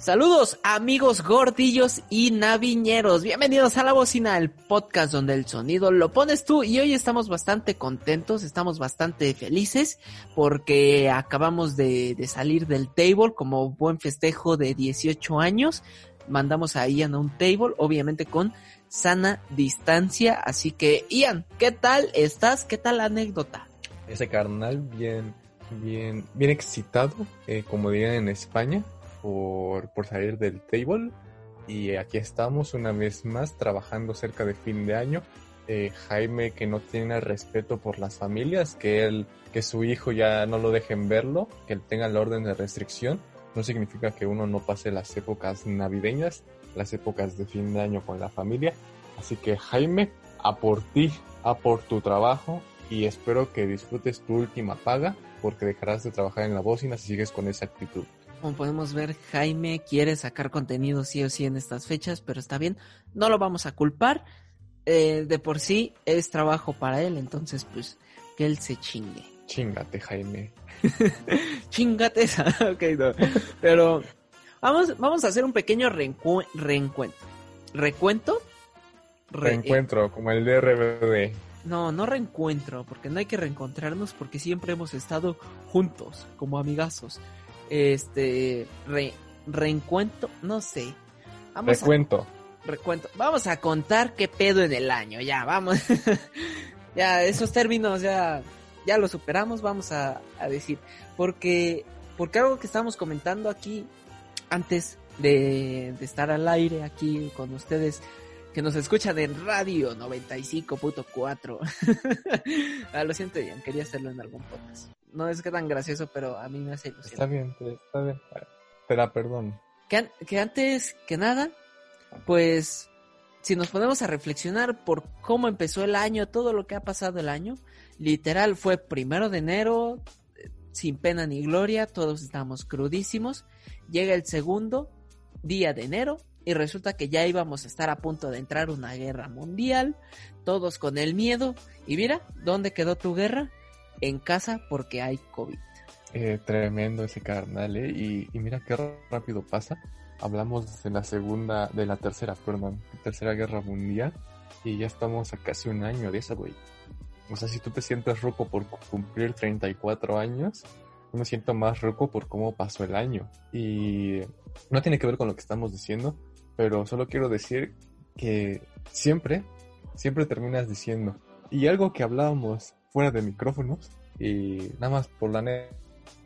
Saludos amigos gordillos y naviñeros, bienvenidos a La Bocina, el podcast donde el sonido lo pones tú. Y hoy estamos bastante contentos, estamos bastante felices porque acabamos de, salir del table como buen festejo de 18 años, mandamos a Ian a un table, obviamente con sana distancia, así que Ian, ¿qué tal estás? ¿Qué tal la anécdota? Ese carnal bien, bien, bien excitado, eh, como dirían en España por, por salir del table. Y aquí estamos una vez más trabajando cerca de fin de año. Eh, Jaime que no tiene respeto por las familias, que él, que su hijo ya no lo dejen verlo, que él tenga la orden de restricción, no significa que uno no pase las épocas navideñas, las épocas de fin de año con la familia. Así que Jaime, a por ti, a por tu trabajo y espero que disfrutes tu última paga porque dejarás de trabajar en la bocina si sigues con esa actitud. Como podemos ver, Jaime quiere sacar contenido sí o sí en estas fechas, pero está bien, no lo vamos a culpar. Eh, de por sí es trabajo para él, entonces pues que él se chingue. Chingate, Jaime. Chingate esa, ok, no. Pero vamos, vamos a hacer un pequeño reencuentro. ¿Recuento? reencuentro, como el de RBD. No, no reencuentro, porque no hay que reencontrarnos porque siempre hemos estado juntos, como amigazos este re, reencuentro, no sé. Vamos recuento. recuento. Vamos a contar qué pedo en el año, ya, vamos. ya, esos términos ya, ya los superamos, vamos a, a, decir. Porque, porque algo que estábamos comentando aquí antes de, de estar al aire aquí con ustedes, que nos escuchan en radio 95.4. ah, lo siento, Ian, quería hacerlo en algún podcast no es que tan gracioso, pero a mí me hace ilusión. Está bien, está bien. Te la perdono. Que, que antes que nada, pues, si nos ponemos a reflexionar por cómo empezó el año, todo lo que ha pasado el año, literal fue primero de enero, sin pena ni gloria, todos estábamos crudísimos. Llega el segundo día de enero y resulta que ya íbamos a estar a punto de entrar una guerra mundial, todos con el miedo. Y mira, ¿dónde quedó tu guerra? En casa porque hay COVID. Eh, tremendo ese carnal, ¿eh? Y, mira qué rápido pasa. Hablamos de la segunda, de la tercera, perdón, tercera guerra mundial y ya estamos a casi un año de esa, güey. O sea, si tú te sientes roco por cumplir 34 años, yo me siento más roco por cómo pasó el año. Y no tiene que ver con lo que estamos diciendo, pero solo quiero decir que siempre, siempre terminas diciendo, y algo que hablábamos fuera de micrófonos y nada más por la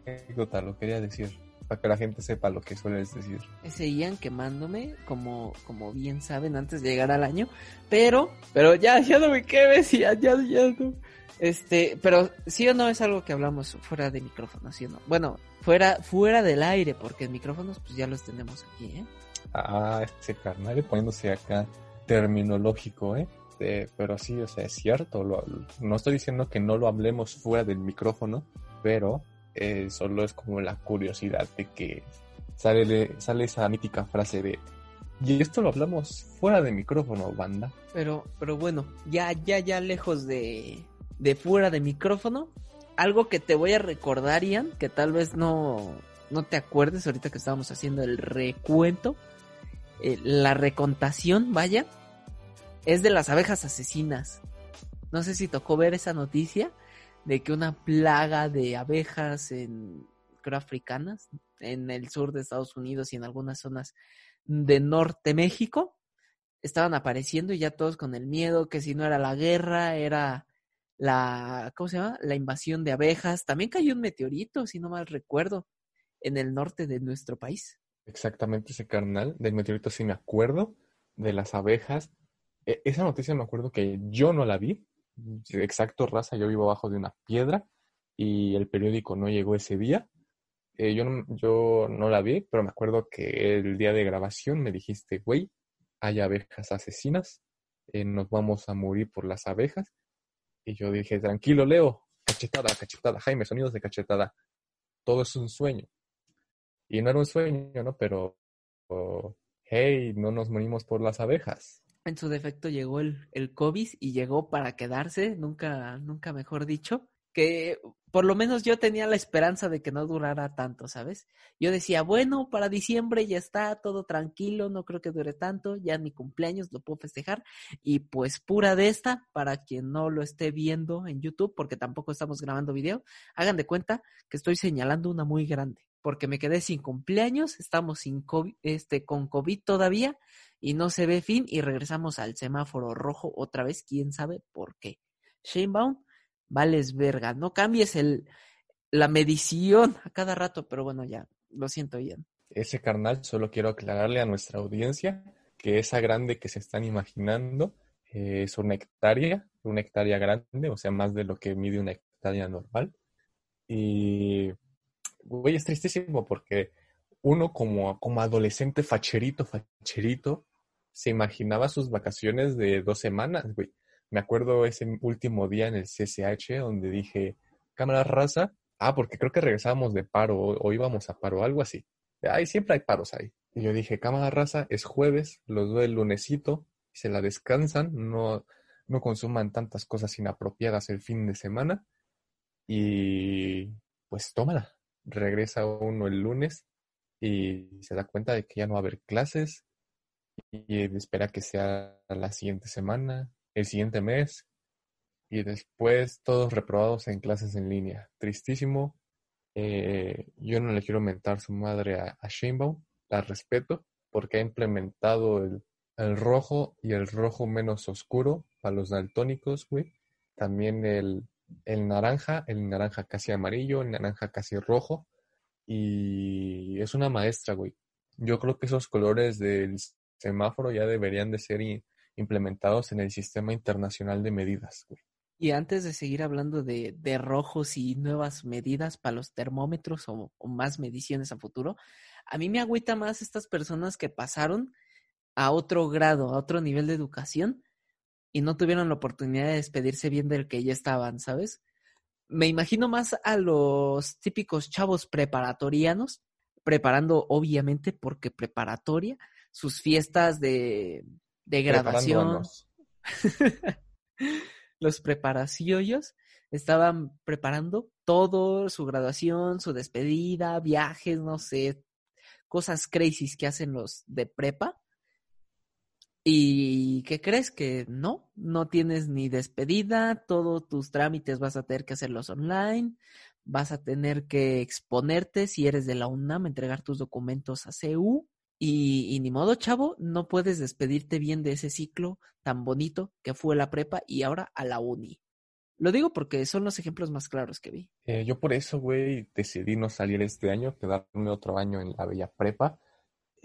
anécdota lo quería decir para que la gente sepa lo que sueles decir. Seguían quemándome, como, como bien saben, antes de llegar al año, pero, pero ya, ya no me quemes, ya, ya, ya no. Este, pero sí o no es algo que hablamos fuera de micrófonos, ¿sí o no? Bueno, fuera, fuera del aire, porque micrófonos pues ya los tenemos aquí, ¿eh? Ah, este carnal poniéndose acá terminológico, ¿eh? Este, pero sí, o sea, es cierto. no estoy diciendo que no lo hablemos fuera del micrófono, pero eh, solo es como la curiosidad de que sale, sale esa mítica frase de y esto lo hablamos fuera de micrófono, banda. Pero, pero bueno, ya, ya, ya lejos de, de fuera de micrófono, algo que te voy a recordar, Ian, que tal vez no, no te acuerdes ahorita que estábamos haciendo el recuento, eh, la recontación, vaya, es de las abejas asesinas. No sé si tocó ver esa noticia de que una plaga de abejas en creo africanas en el sur de Estados Unidos y en algunas zonas de norte México estaban apareciendo y ya todos con el miedo que si no era la guerra era la ¿cómo se llama? la invasión de abejas. También cayó un meteorito, si no mal recuerdo, en el norte de nuestro país. Exactamente ese carnal del meteorito sí me acuerdo de las abejas esa noticia me acuerdo que yo no la vi. Exacto, raza, yo vivo abajo de una piedra y el periódico no llegó ese día. Eh, yo, no, yo no la vi, pero me acuerdo que el día de grabación me dijiste, güey, hay abejas asesinas, eh, nos vamos a morir por las abejas. Y yo dije, tranquilo, Leo, cachetada, cachetada, Jaime, sonidos de cachetada. Todo es un sueño. Y no era un sueño, ¿no? Pero, oh, hey, no nos morimos por las abejas en su defecto llegó el, el COVID y llegó para quedarse, nunca, nunca mejor dicho. que por lo menos yo tenía la esperanza de que no durara tanto, ¿sabes? Yo decía, bueno, para diciembre ya está todo tranquilo, no creo que dure tanto, ya mi cumpleaños lo puedo festejar y pues pura de esta, para quien no lo esté viendo en YouTube, porque tampoco estamos grabando video, hagan de cuenta que estoy señalando una muy grande, porque me quedé sin cumpleaños, estamos sin COVID, este, con COVID todavía y no se ve fin y regresamos al semáforo rojo otra vez, quién sabe por qué. Shanebaum vales verga, no cambies el, la medición a cada rato, pero bueno, ya, lo siento, bien. Ese carnal, solo quiero aclararle a nuestra audiencia que esa grande que se están imaginando eh, es una hectárea, una hectárea grande, o sea, más de lo que mide una hectárea normal. Y, güey, es tristísimo porque uno como, como adolescente facherito, facherito, se imaginaba sus vacaciones de dos semanas, güey. Me acuerdo ese último día en el CCH donde dije, cámara raza, ah, porque creo que regresábamos de paro o, íbamos a paro, algo así. Ay, siempre hay paros ahí. Y yo dije, cámara raza, es jueves, los doy el lunesito, se la descansan, no, no consuman tantas cosas inapropiadas el fin de semana. Y pues tómala. Regresa uno el lunes y se da cuenta de que ya no va a haber clases y espera que sea la siguiente semana el siguiente mes y después todos reprobados en clases en línea. Tristísimo. Eh, yo no le quiero mentar su madre a, a la respeto porque ha implementado el, rojo y el rojo menos oscuro para los daltónicos, güey. También el, el naranja, el naranja casi amarillo, el naranja casi rojo. Y es una maestra, güey. Yo creo que esos colores del semáforo ya deberían de ser implementados en el Sistema Internacional de Medidas. Y antes de seguir hablando de, rojos y nuevas medidas para los termómetros o, más mediciones a futuro, a mí me agüita más estas personas que pasaron a otro grado, a otro nivel de educación y no tuvieron la oportunidad de despedirse bien del que ya estaban, ¿sabes? Me imagino más a los típicos chavos preparatorianos, preparando obviamente porque preparatoria, sus fiestas de, de grabación. Los preparaciones estaban preparando todo, su graduación, su despedida, viajes, no sé, cosas crazy que hacen los de prepa. ¿Y qué crees? Que no, no tienes ni despedida, todos tus trámites vas a tener que hacerlos online, vas a tener que exponerte si eres de la UNAM, entregar tus documentos a CEU y, ni modo, chavo, no puedes despedirte bien de ese ciclo tan bonito que fue la prepa y ahora a la uni. Lo digo porque son los ejemplos más claros que vi. Eh, yo por eso, güey, decidí no salir este año, quedarme otro año en la bella prepa.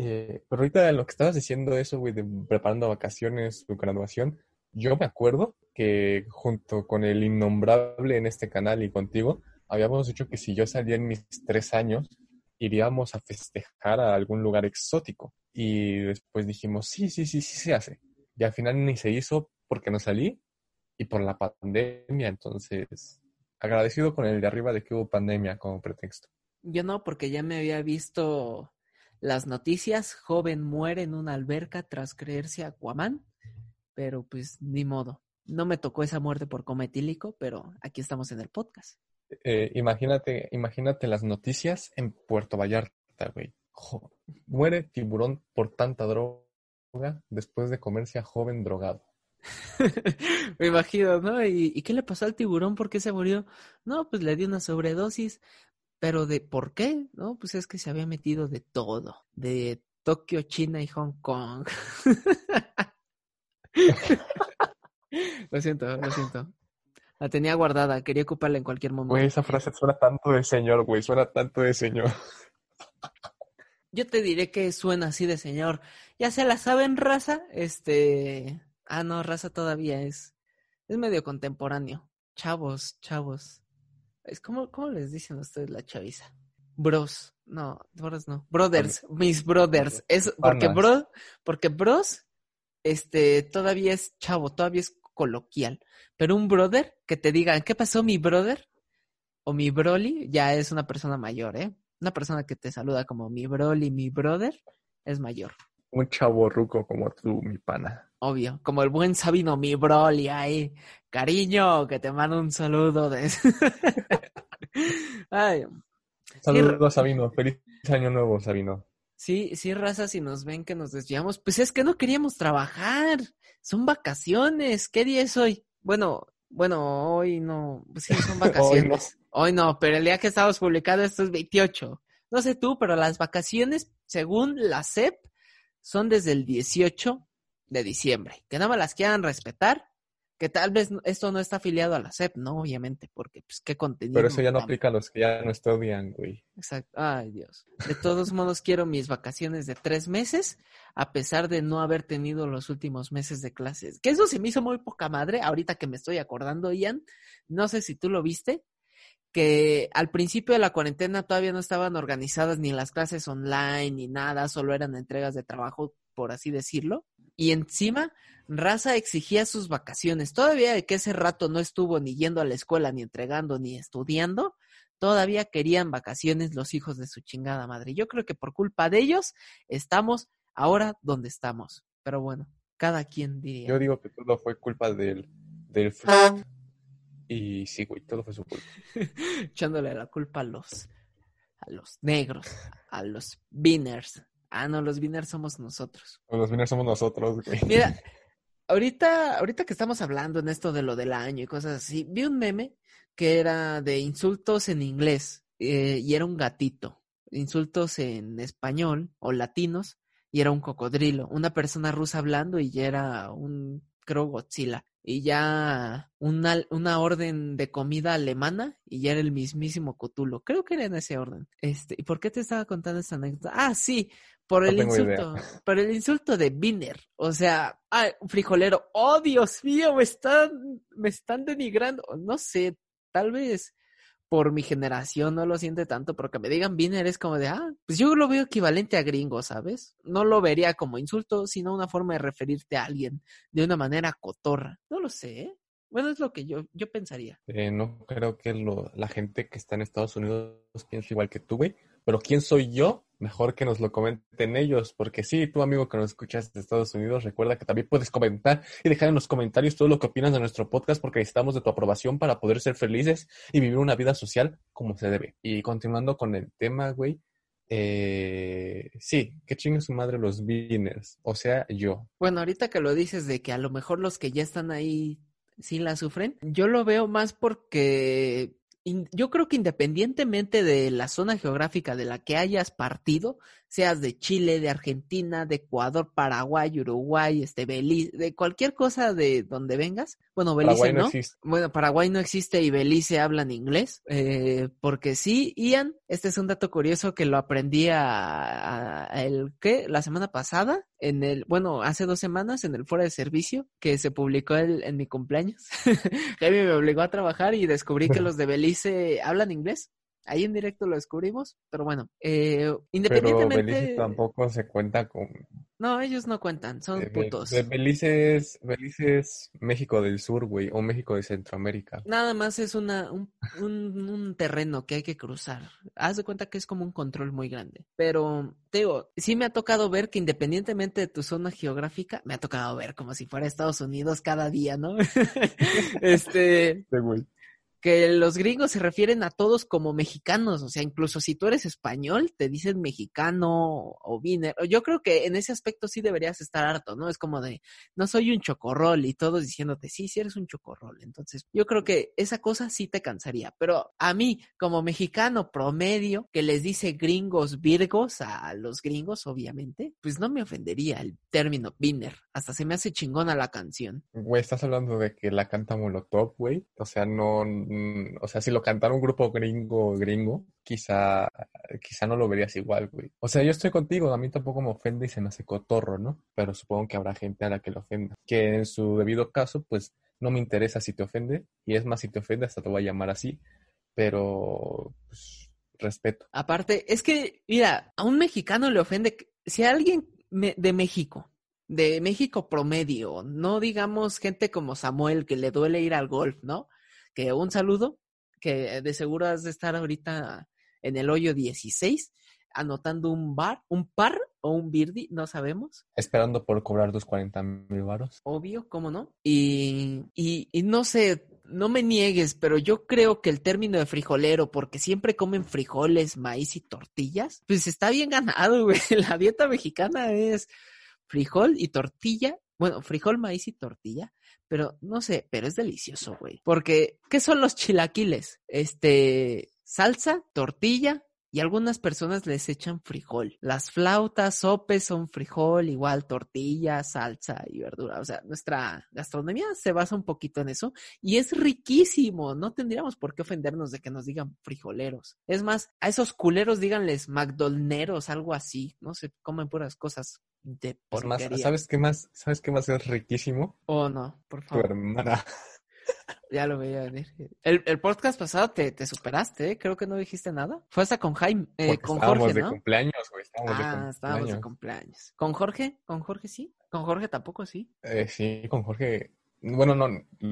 Eh, pero ahorita lo que estabas diciendo eso, güey, de preparando vacaciones, tu graduación, yo me acuerdo que junto con el innombrable en este canal y contigo, habíamos dicho que si yo salía en mis tres años, iríamos a festejar a algún lugar exótico. Y después dijimos, sí, sí, sí, sí se hace. Y al final ni se hizo porque no salí y por la pandemia. Entonces, agradecido con el de arriba de que hubo pandemia como pretexto. Yo no, porque ya me había visto las noticias. Joven muere en una alberca tras creerse Aquaman. Pero pues ni modo. No me tocó esa muerte por cometílico, pero aquí estamos en el podcast. Eh, imagínate, imagínate las noticias en Puerto Vallarta, güey. muere tiburón por tanta droga después de comerse a joven drogado. Me imagino, ¿no? ¿Y, qué le pasó al tiburón? ¿Por qué se murió? No, pues le dio una sobredosis. Pero de por qué, ¿no? Pues es que se había metido de todo. De Tokio, China y Hong Kong. lo siento, lo siento. La tenía guardada, quería ocuparla en cualquier momento. Güey, esa frase suena tanto de señor, güey, suena tanto de señor. Yo te diré que suena así de señor. Ya se la saben, raza. Este. Ah, no, raza todavía es. Es medio contemporáneo. Chavos, chavos. Es como, ¿cómo les dicen ustedes la chaviza? Bros. No, bros no. Brothers, mis brothers. Es porque bro, porque bros, este, todavía es chavo, todavía es coloquial. Pero un brother que te diga, ¿qué pasó mi brother? O mi broly, ya es una persona mayor, ¿eh? Una persona que te saluda como mi broly, mi brother, es mayor. Un chavo ruco como tú, mi pana. Obvio, como el buen Sabino, mi broly ahí, Cariño, que te mando un saludo de... Ay, Saludos, Sabino. Feliz año nuevo, Sabino. Sí, sí, raza, si nos ven que nos desviamos, pues es que no queríamos trabajar. Son vacaciones. ¿Qué día es hoy? Bueno, bueno, hoy no. Pues sí, son vacaciones. hoy, no. pero el día que estamos publicando esto es 28. No sé tú, pero las vacaciones, según la SEP, son desde el 18 de diciembre. Que nada más las quieran respetar que tal vez esto no está afiliado a la SEP, ¿no? Obviamente, porque pues qué contenido. Pero eso ya no aplica a los que ya no estudian, güey. Exacto. Ay, Dios. De todos modos, quiero mis vacaciones de tres meses, a pesar de no haber tenido los últimos meses de clases. Que eso se me hizo muy poca madre, ahorita que me estoy acordando, Ian. No sé si tú lo viste, que al principio de la cuarentena todavía no estaban organizadas ni las clases online ni nada, solo eran entregas de trabajo, por así decirlo. Y encima Raza exigía sus vacaciones. Todavía de que ese rato no estuvo ni yendo a la escuela, ni entregando, ni estudiando, todavía querían vacaciones los hijos de su chingada madre. Yo creo que por culpa de ellos estamos ahora donde estamos. Pero bueno, cada quien diría. Yo digo que todo fue culpa del, del Y sí, güey, todo fue su culpa. Echándole la culpa a los, a los negros, a los beaners. Ah, no, los beaners somos nosotros. Los beaners somos nosotros, güey. Mira, ahorita, ahorita que estamos hablando en esto de lo del año y cosas así, vi un meme que era de insultos en inglés eh, y era un gatito, insultos en español o latinos y era un cocodrilo, una persona rusa hablando y ya era un, creo, Godzilla. Y ya una, una orden de comida alemana y ya era el mismísimo Cotulo. Creo que era en ese orden. Este, ¿y por qué te estaba contando esta anécdota? Ah, sí, por el insulto, por el insulto de Biner. O sea, ay, frijolero, oh Dios mío, me están, me están denigrando. No sé, tal vez por mi generación no lo siente tanto, porque me digan Biner es como de, ah, pues yo lo veo equivalente a gringo, ¿sabes? No lo vería como insulto, sino una forma de referirte a alguien de una manera cotorra. No lo sé, ¿eh? Bueno, es lo que yo, yo pensaría. Eh, no creo que lo, la gente que está en Estados Unidos piense igual que tú, güey. Pero ¿quién soy yo? Mejor que nos lo comenten ellos, porque sí, tú amigo que nos escuchas de Estados Unidos, recuerda que también puedes comentar y dejar en los comentarios todo lo que opinas de nuestro podcast, porque necesitamos de tu aprobación para poder ser felices y vivir una vida social como se debe. Y continuando con el tema, güey, eh, sí, que chingue su madre los beginners, o sea, yo. Bueno, ahorita que lo dices de que a lo mejor los que ya están ahí sí la sufren, yo lo veo más porque yo creo que independientemente de la zona geográfica de la que hayas partido, seas de Chile, de Argentina, de Ecuador, Paraguay, Uruguay, este Belice, de cualquier cosa de donde vengas. Bueno, Belice no. Bueno, Paraguay no existe y Belice hablan inglés. Eh, porque sí, Ian, este es un dato curioso que lo aprendí a, el ¿qué? La semana pasada, en el, bueno, hace dos semanas en el fuera de servicio que se publicó el, en mi cumpleaños. Jaime me obligó a trabajar y descubrí que los de Belice hablan inglés. Ahí en directo lo descubrimos, pero bueno, eh, independientemente... Pero Belice tampoco se cuenta con... No, ellos no cuentan, son putos. Belice, es, Belice es México del Sur, güey, o México de Centroamérica. Nada más es una, un, un, terreno que hay que cruzar. Haz de cuenta que es como un control muy grande. Pero, te digo, sí me ha tocado ver que independientemente de tu zona geográfica, me ha tocado ver como si fuera Estados Unidos cada día, ¿no? este... Sí, güey que los gringos se refieren a todos como mexicanos, o sea, incluso si tú eres español, te dicen mexicano o viner. Yo creo que en ese aspecto sí deberías estar harto, ¿no? Es como de, no soy un chocorrol y todos diciéndote, sí, sí eres un chocorrol. Entonces, yo creo que esa cosa sí te cansaría, pero a mí, como mexicano promedio, que les dice gringos virgos a los gringos, obviamente, pues no me ofendería el término viner. Hasta se me hace chingona la canción. Güey, estás hablando de que la canta Molotov, güey. O sea, no o sea, si lo cantara un grupo gringo, gringo, quizá, quizá no lo verías igual, güey. O sea, yo estoy contigo, a mí tampoco me ofende y se me hace cotorro, ¿no? Pero supongo que habrá gente a la que le ofenda. Que en su debido caso, pues, no me interesa si te ofende, y es más, si te ofende, hasta te voy a llamar así, pero, pues, respeto. Aparte, es que, mira, a un mexicano le ofende, si a alguien de México de México promedio, no digamos gente como Samuel que le duele ir al golf, ¿no? Que un saludo, que de seguro has de estar ahorita en el hoyo 16. anotando un bar, un par o un birdie, no sabemos. Esperando por cobrar tus 40 mil varos. Obvio, ¿cómo no? Y, y, y no sé, no me niegues, pero yo creo que el término de frijolero, porque siempre comen frijoles, maíz y tortillas, pues está bien ganado, güey. La dieta mexicana es frijol y tortilla. Bueno, frijol, maíz y tortilla. Pero no sé, pero es delicioso, güey. Porque, ¿qué son los chilaquiles? Este, salsa, tortilla, y algunas personas les echan frijol. Las flautas, sopes son frijol, igual tortilla, salsa y verdura. O sea, nuestra gastronomía se basa un poquito en eso y es riquísimo. No tendríamos por qué ofendernos de que nos digan frijoleros. Es más, a esos culeros díganles McDonald's, algo así. No se comen puras cosas de Por más, ¿sabes qué más? ¿Sabes qué más es riquísimo? Oh, no, por Tu favor. hermana. Ya lo veía venir. El, el podcast pasado te, te superaste, ¿eh? Creo que no dijiste nada. Fue hasta con Jaime, eh, con estábamos Jorge, de ¿no? cumpleaños, güey. Estábamos de Ah, cumpleaños. estábamos de cumpleaños. ¿Con Jorge? ¿Con Jorge sí? ¿Con Jorge tampoco sí? Eh, sí, con Jorge. Bueno, no,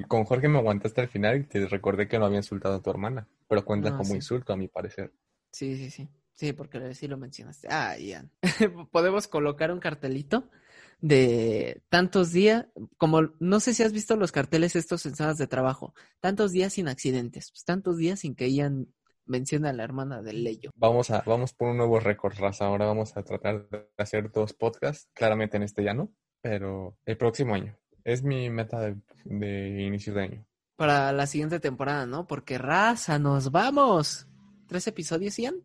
con Jorge me aguantaste al final y te recordé que no había insultado a tu hermana. Pero cuenta Ah, como sí. insulto, a mi parecer. Sí, sí, sí. Sí, porque sí lo mencionaste. Ah, Ian. Podemos colocar un cartelito de tantos días, como no sé si has visto los carteles estos en salas de trabajo, tantos días sin accidentes, pues tantos días sin que Ian mencione a la hermana del Leyo. Vamos a, vamos por un nuevo récord, raza. Ahora vamos a tratar de hacer dos podcasts. Claramente en este ya no, pero el próximo año. Es mi meta de, de inicio de año. Para la siguiente temporada, ¿no? Porque raza, nos vamos. ¿Tres episodios, Ian?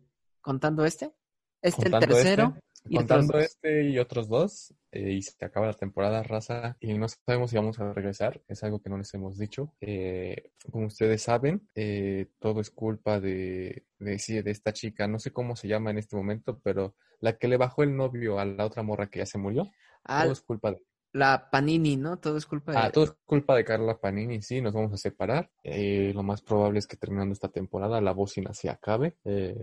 ¿Contando este? Este el Contando tercero. este, y otros contando este y otros dos, eh, y se acaba la temporada, raza, y no sabemos si vamos a regresar, es algo que no les hemos dicho. Eh, como ustedes saben, eh, todo es culpa de, de, sí, de esta chica, no sé cómo se llama en este momento, pero la que le bajó el novio a la otra morra que ya se murió, todo es culpa de... la Panini, ¿no? Todo es culpa de... Ah, todo es culpa de Carla Panini, sí, nos vamos a separar. Eh, lo más probable es que terminando esta temporada la bocina se acabe, eh,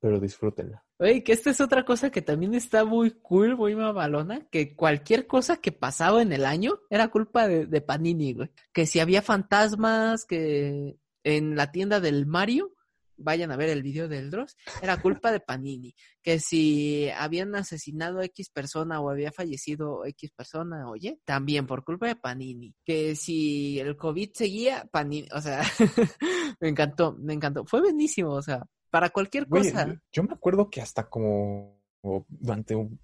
pero disfrútenla. Oye, que esta es otra cosa que también está muy cool, muy mamalona, que cualquier cosa que pasaba en el año era culpa de, de Panini, güey. Que si había fantasmas, que en la tienda del Mario, vayan a ver el video del Dross, era culpa de Panini. Que si habían asesinado a X persona o había fallecido X persona, oye, también por culpa de Panini. Que si el COVID seguía, Panini, o sea, me encantó, me encantó. Fue buenísimo, o sea, para cualquier cosa. yo, yo me acuerdo que hasta como como durante un-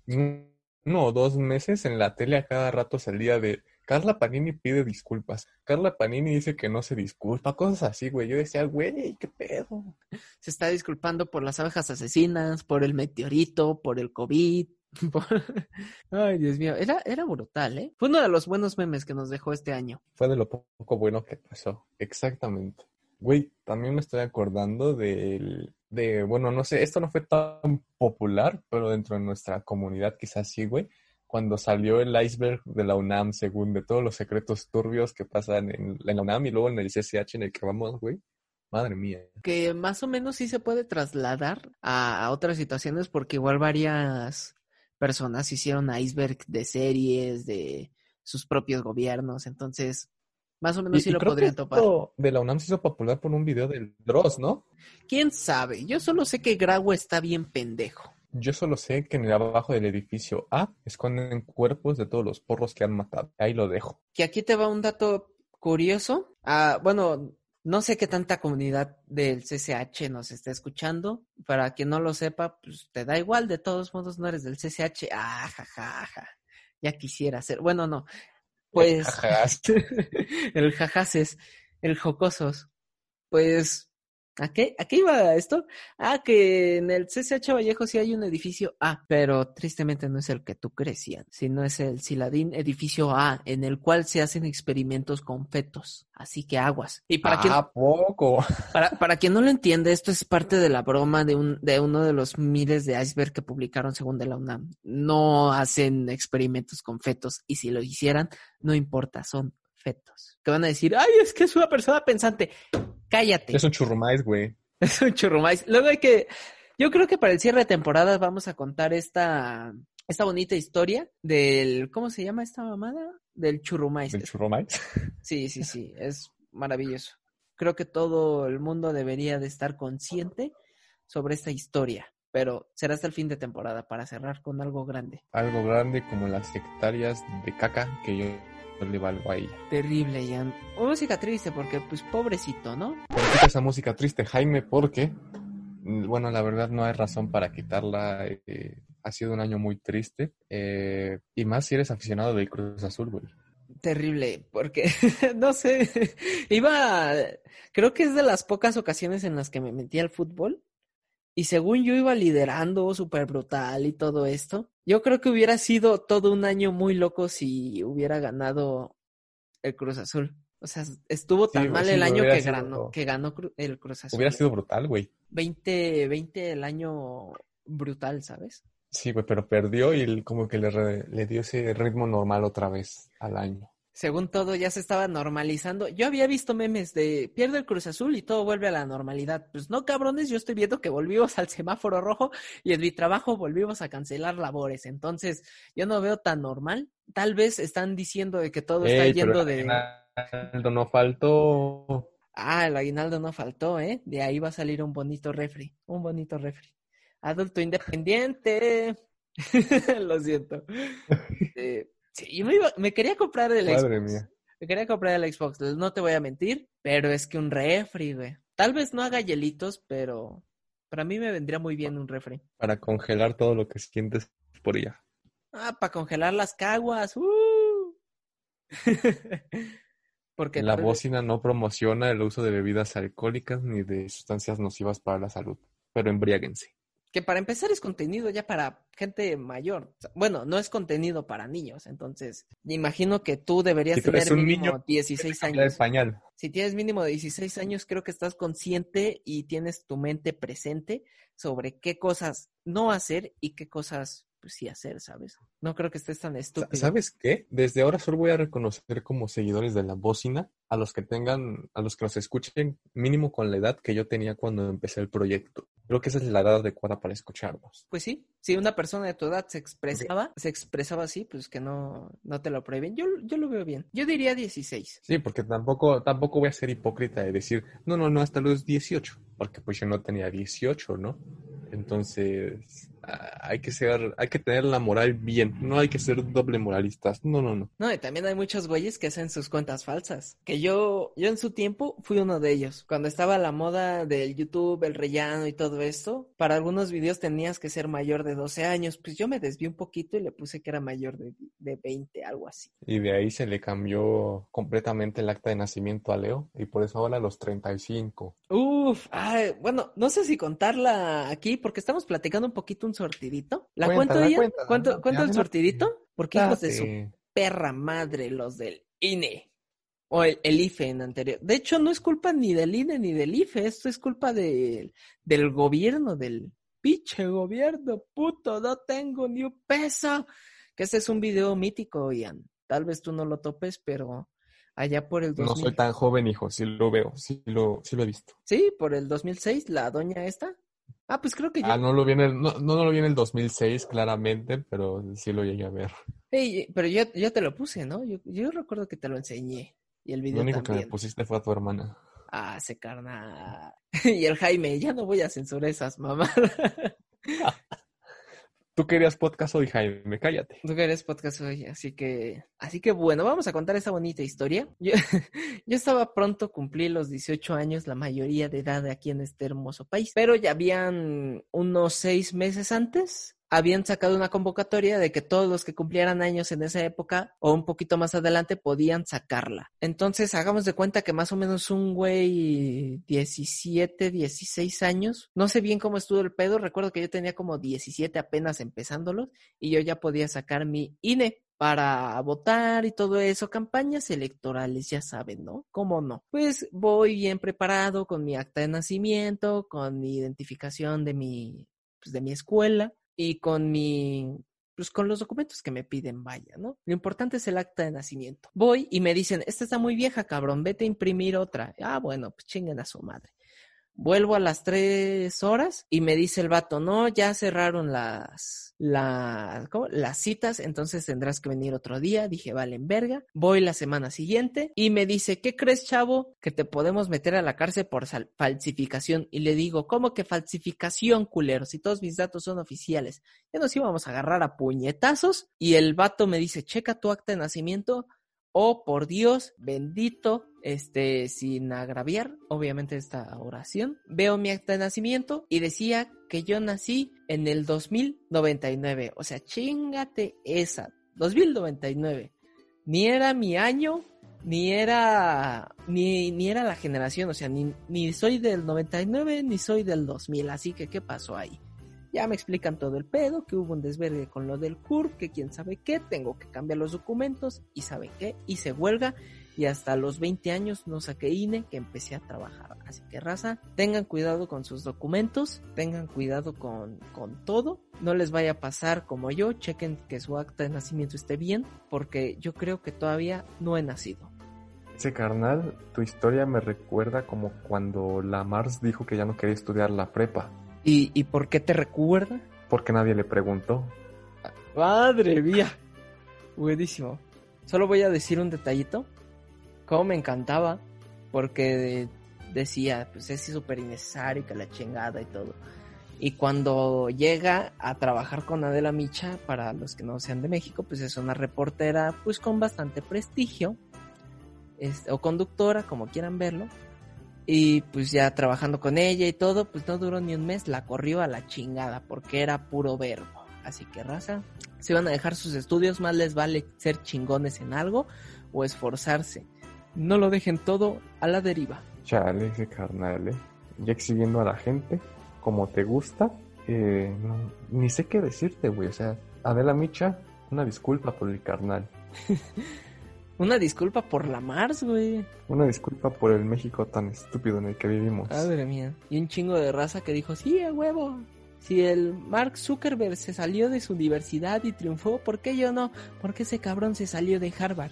uno o dos meses en la tele a cada rato salía de Carla Panini pide disculpas. Carla Panini dice que no se disculpa, cosas así, güey. Yo decía, güey, qué pedo. se está disculpando por las abejas asesinas, por el meteorito, por el COVID. por- Ay, Dios mío, era, era brutal, ¿eh? Fue uno de los buenos memes que nos dejó este año. Fue de lo poco bueno que pasó. Exactamente. Güey, también me estoy acordando del, de, bueno, no sé, esto no fue tan popular, pero dentro de nuestra comunidad quizás sí, güey. Cuando salió el iceberg de la UNAM, según de todos los secretos turbios que pasan en, la UNAM y luego en el CCH en el que vamos, güey. Madre mía. Que más o menos sí se puede trasladar a otras situaciones porque igual varias personas hicieron iceberg de series, de sus propios gobiernos, entonces más o menos sí Y- y lo creo que podrían topar. esto de la UNAM se hizo popular por un video del Dross, ¿no? ¿Quién sabe? Yo solo sé que Graue está bien pendejo. Yo solo sé que en el abajo del edificio A esconden cuerpos de todos los porros que han matado. Ahí lo dejo. que aquí te va un dato curioso. Ah, bueno, no sé qué tanta comunidad del CCH nos está escuchando. Para quien no lo sepa, pues te da igual, de todos modos no eres del CCH. Ah, jajaja. Ya quisiera ser. Bueno, no. Pues Jajas. el el jocosos. Pues, ¿a qué, ¿a qué iba esto? Ah, que en el CCH Vallejo sí hay un edificio A, pero tristemente no es el que tú crees, sino es el Siladín Edificio A, en el cual se hacen experimentos con fetos. Así que aguas. Y para quien, ¿A poco? para, para quien no lo entiende, esto es parte de la broma de, un, de uno de los miles de iceberg que publicaron según de la UNAM. No hacen experimentos con fetos y si lo hicieran, no importa, son fetos. Que van a decir, ay, es que es una persona pensante. Cállate. Es un churrumais, güey. Es un churrumais. Luego hay que, yo creo que para el cierre de temporada vamos a contar esta, esta bonita historia del, ¿cómo se llama esta mamada? Del churrumais. ¿Del churrumais? Sí, sí, sí, es maravilloso. Creo que todo el mundo debería de estar consciente sobre esta historia. pero será hasta el fin de temporada para cerrar con algo grande. Algo grande como las hectáreas de caca que yo le valgo a ella. Terrible, Ian. Música triste porque, pues, pobrecito, ¿no? Pero quita esa música triste, Jaime, porque, mm, bueno, la verdad no hay razón para quitarla. eh, ha sido un año muy triste. eh, y más si eres aficionado del Cruz Azul, güey. Terrible, porque, no sé, iba, creo que es de las pocas ocasiones en las que me metí al fútbol y según yo iba liderando súper brutal y todo esto, yo creo que hubiera sido todo un año muy loco si hubiera ganado el Cruz Azul. O sea, estuvo tan Sí, mal sí, el año que sido- ganó, que ganó Cru- el Cruz Azul. Hubiera sido brutal, güey. 20, 20 el año brutal, ¿sabes? Sí, güey, pero perdió y como que le, re- le dio ese ritmo normal otra vez al año. Según todo ya se estaba normalizando. Yo había visto memes de pierde el Cruz Azul y todo vuelve a la normalidad. Pues no, cabrones, yo estoy viendo que volvimos al semáforo rojo y en mi trabajo volvimos a cancelar labores. Entonces, yo no veo tan normal. Tal vez están diciendo de que todo está Ey, yendo el de... aguinaldo no faltó. Ah, el aguinaldo no faltó, ¿eh? De ahí va a salir un bonito refri. Un bonito refri. Adulto independiente. Lo siento. Eh, sí, yo me, iba- me quería comprar el Madre Xbox. mía. Me quería comprar el Xbox, no te voy a mentir, pero es que un refri, güey. Tal vez no haga hielitos, pero para mí me vendría muy bien un refri. Para congelar todo lo que sientes por ella. Ah, para congelar las caguas. ¡uh! Porque La vez- bocina no promociona el uso de bebidas alcohólicas ni de sustancias nocivas para la salud, pero embriáguense. Que para empezar es contenido ya para gente mayor. Bueno, no es contenido para niños, entonces imagino que tú deberías Si tú eres tener un mínimo niño, 16 Cambiar el años. pañal. Si tienes mínimo de 16 años, creo que estás consciente y tienes tu mente presente sobre qué cosas no hacer y qué cosas pues, sí hacer, ¿sabes? No creo que estés tan estúpido. ¿Sabes qué? Desde ahora solo voy a reconocer como seguidores de la bocina a los que tengan, a los que nos escuchen mínimo con la edad que yo tenía cuando empecé el proyecto. Creo que esa es la edad adecuada para escucharnos. Pues sí, si una persona de tu edad se expresaba, se expresaba así, pues que no, no te lo prohíben. Yo, yo lo veo bien. Yo diría 16. Sí, porque tampoco, tampoco voy a ser hipócrita de decir, no, no, no, hasta los 18, porque pues yo no tenía 18, ¿no? Entonces, hay que ser, hay que tener la moral bien, no hay que ser doble moralistas, no, no, no. No, y también hay muchos güeyes que hacen sus cuentas falsas. Que yo, yo en su tiempo fui uno de ellos. Cuando estaba la moda del YouTube, el rellano y todo esto, para algunos videos tenías que ser mayor de 12 años. Pues yo me desvié un poquito y le puse que era mayor de, de 20, algo así. Y de ahí se le cambió completamente el acta de nacimiento a Leo, y por eso ahora a los 35. Uf, ay, bueno, no sé si contarla aquí porque estamos platicando un poquito un sortidito. ¿La cuento ella? cuéntala, ¿Cuento, date, cuento el sortidito? Porque hijos de su perra madre los del INE. O el, el IFE en anterior. De hecho, no es culpa ni del INE ni del IFE. Esto es culpa de- del gobierno, del pinche gobierno. Puto, no tengo ni un peso. Que este es un video mítico, Ian. Tal vez tú no lo topes, pero allá por el 2000. No soy tan joven, hijo, sí lo veo, sí lo, sí lo he visto. Sí, por el 2006, la doña esta. Ah, pues creo que yo. Ah, no lo vi en el, no, no lo vi en el 2006 claramente, pero sí lo llegué a ver. Ey, pero yo, yo te lo puse, ¿no? Yo, yo recuerdo que te lo enseñé. Y el Lo video único que me pusiste fue a tu hermana. Ah, se carnal. Y el Jaime, ya no voy a censurar esas mamadas. Tú querías podcast hoy, Jaime, cállate. Tú que eres podcast hoy, así que, así que bueno, vamos a contar esta bonita historia. Yo, yo estaba pronto a cumplir los 18 años, la mayoría de edad aquí en este hermoso país, pero ya habían unos seis meses antes, habían sacado una convocatoria de que todos los que cumplieran años en esa época o un poquito más adelante podían sacarla. Entonces, hagamos de cuenta que más o menos un güey 17, 16 años, no sé bien cómo estuvo el pedo, recuerdo que yo tenía como 17 apenas empezándolo y yo ya podía sacar mi INE para votar y todo eso, campañas electorales, ya saben, ¿no? ¿Cómo no? Pues voy bien preparado con mi acta de nacimiento, con mi identificación de mi, pues de mi escuela y con mi, pues con los documentos que me piden, vaya, ¿no? Lo importante es el acta de nacimiento. Voy y me dicen, esta está muy vieja, cabrón, vete a imprimir otra. Ah, bueno, pues chinguen a su madre. Vuelvo a las tres horas y me dice el vato, no, ya cerraron las, las, citas, entonces tendrás que venir otro día. Dije, vale, en verga. Voy la semana siguiente y me dice, ¿qué crees, chavo? Que te podemos meter a la cárcel por falsificación. Y le digo, ¿cómo que falsificación, culero? Si todos mis datos son oficiales. Ya nos íbamos a agarrar a puñetazos. Y el vato me dice, checa tu acta de nacimiento oh por Dios, bendito, este, sin agraviar, obviamente esta oración, veo mi acta de nacimiento y decía que yo nací en el 2099, o sea, chingate esa, 2099, ni era mi año, ni era, ni, ni era la generación, o sea, ni, ni soy del 99, ni soy del 2000, así que, ¿qué pasó ahí? Ya me explican todo el pedo, que hubo un desverde con lo del CURP, que quién sabe qué, tengo que cambiar los documentos y saben qué, hice huelga y hasta los 20 años no saqué INE que empecé a trabajar. Así que raza, tengan cuidado con sus documentos, tengan cuidado con, con todo, no les vaya a pasar como yo, chequen que su acta de nacimiento esté bien, porque yo creo que todavía no he nacido. Ese carnal, tu historia me recuerda como cuando la Mars dijo que ya no quería estudiar la prepa. ¿Y, por qué te recuerda? Porque nadie le preguntó. Madre mía. Buenísimo. Solo voy a decir un detallito. Como me encantaba. Porque decía, pues es súper innecesario que la chingada y todo. Y cuando llega a trabajar con Adela Micha, para los que no sean de México, pues es una reportera pues con bastante prestigio. o conductora, como quieran verlo. Y pues ya trabajando con ella y todo, pues no duró ni un mes, la corrió a la chingada porque era puro verbo. Así que raza, si van a dejar sus estudios, más les vale ser chingones en algo o esforzarse. No lo dejen todo a la deriva. Chale, ese carnal, ¿eh? Ya exhibiendo a la gente como te gusta, eh, ni sé qué decirte, güey. O sea, Adela Micha, una disculpa por el carnal. Una disculpa por la Mars, güey. Una disculpa por el México tan estúpido en el que vivimos. Madre mía. Y un chingo de raza que dijo, sí, a huevo. Si el Mark Zuckerberg se salió de su universidad y triunfó, ¿por qué yo no? Porque ese cabrón se salió de Harvard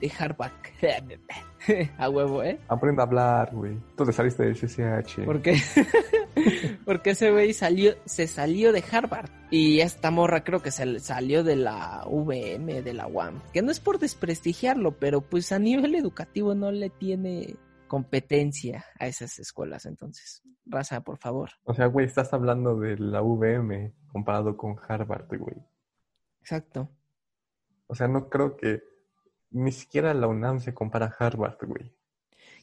de Harvard. a huevo, ¿eh? Aprende a hablar, güey. Tú te saliste del CCH. ¿Por qué? Porque ese güey salió, se salió de Harvard. Y esta morra creo que se salió de la VM, de la UAM. Que no es por desprestigiarlo, pero pues a nivel educativo no le tiene competencia a esas escuelas. Entonces, raza, por favor. O sea, güey, estás hablando de la VM comparado con Harvard, güey. Exacto. O sea, no creo que ni siquiera la UNAM se compara a Harvard, güey.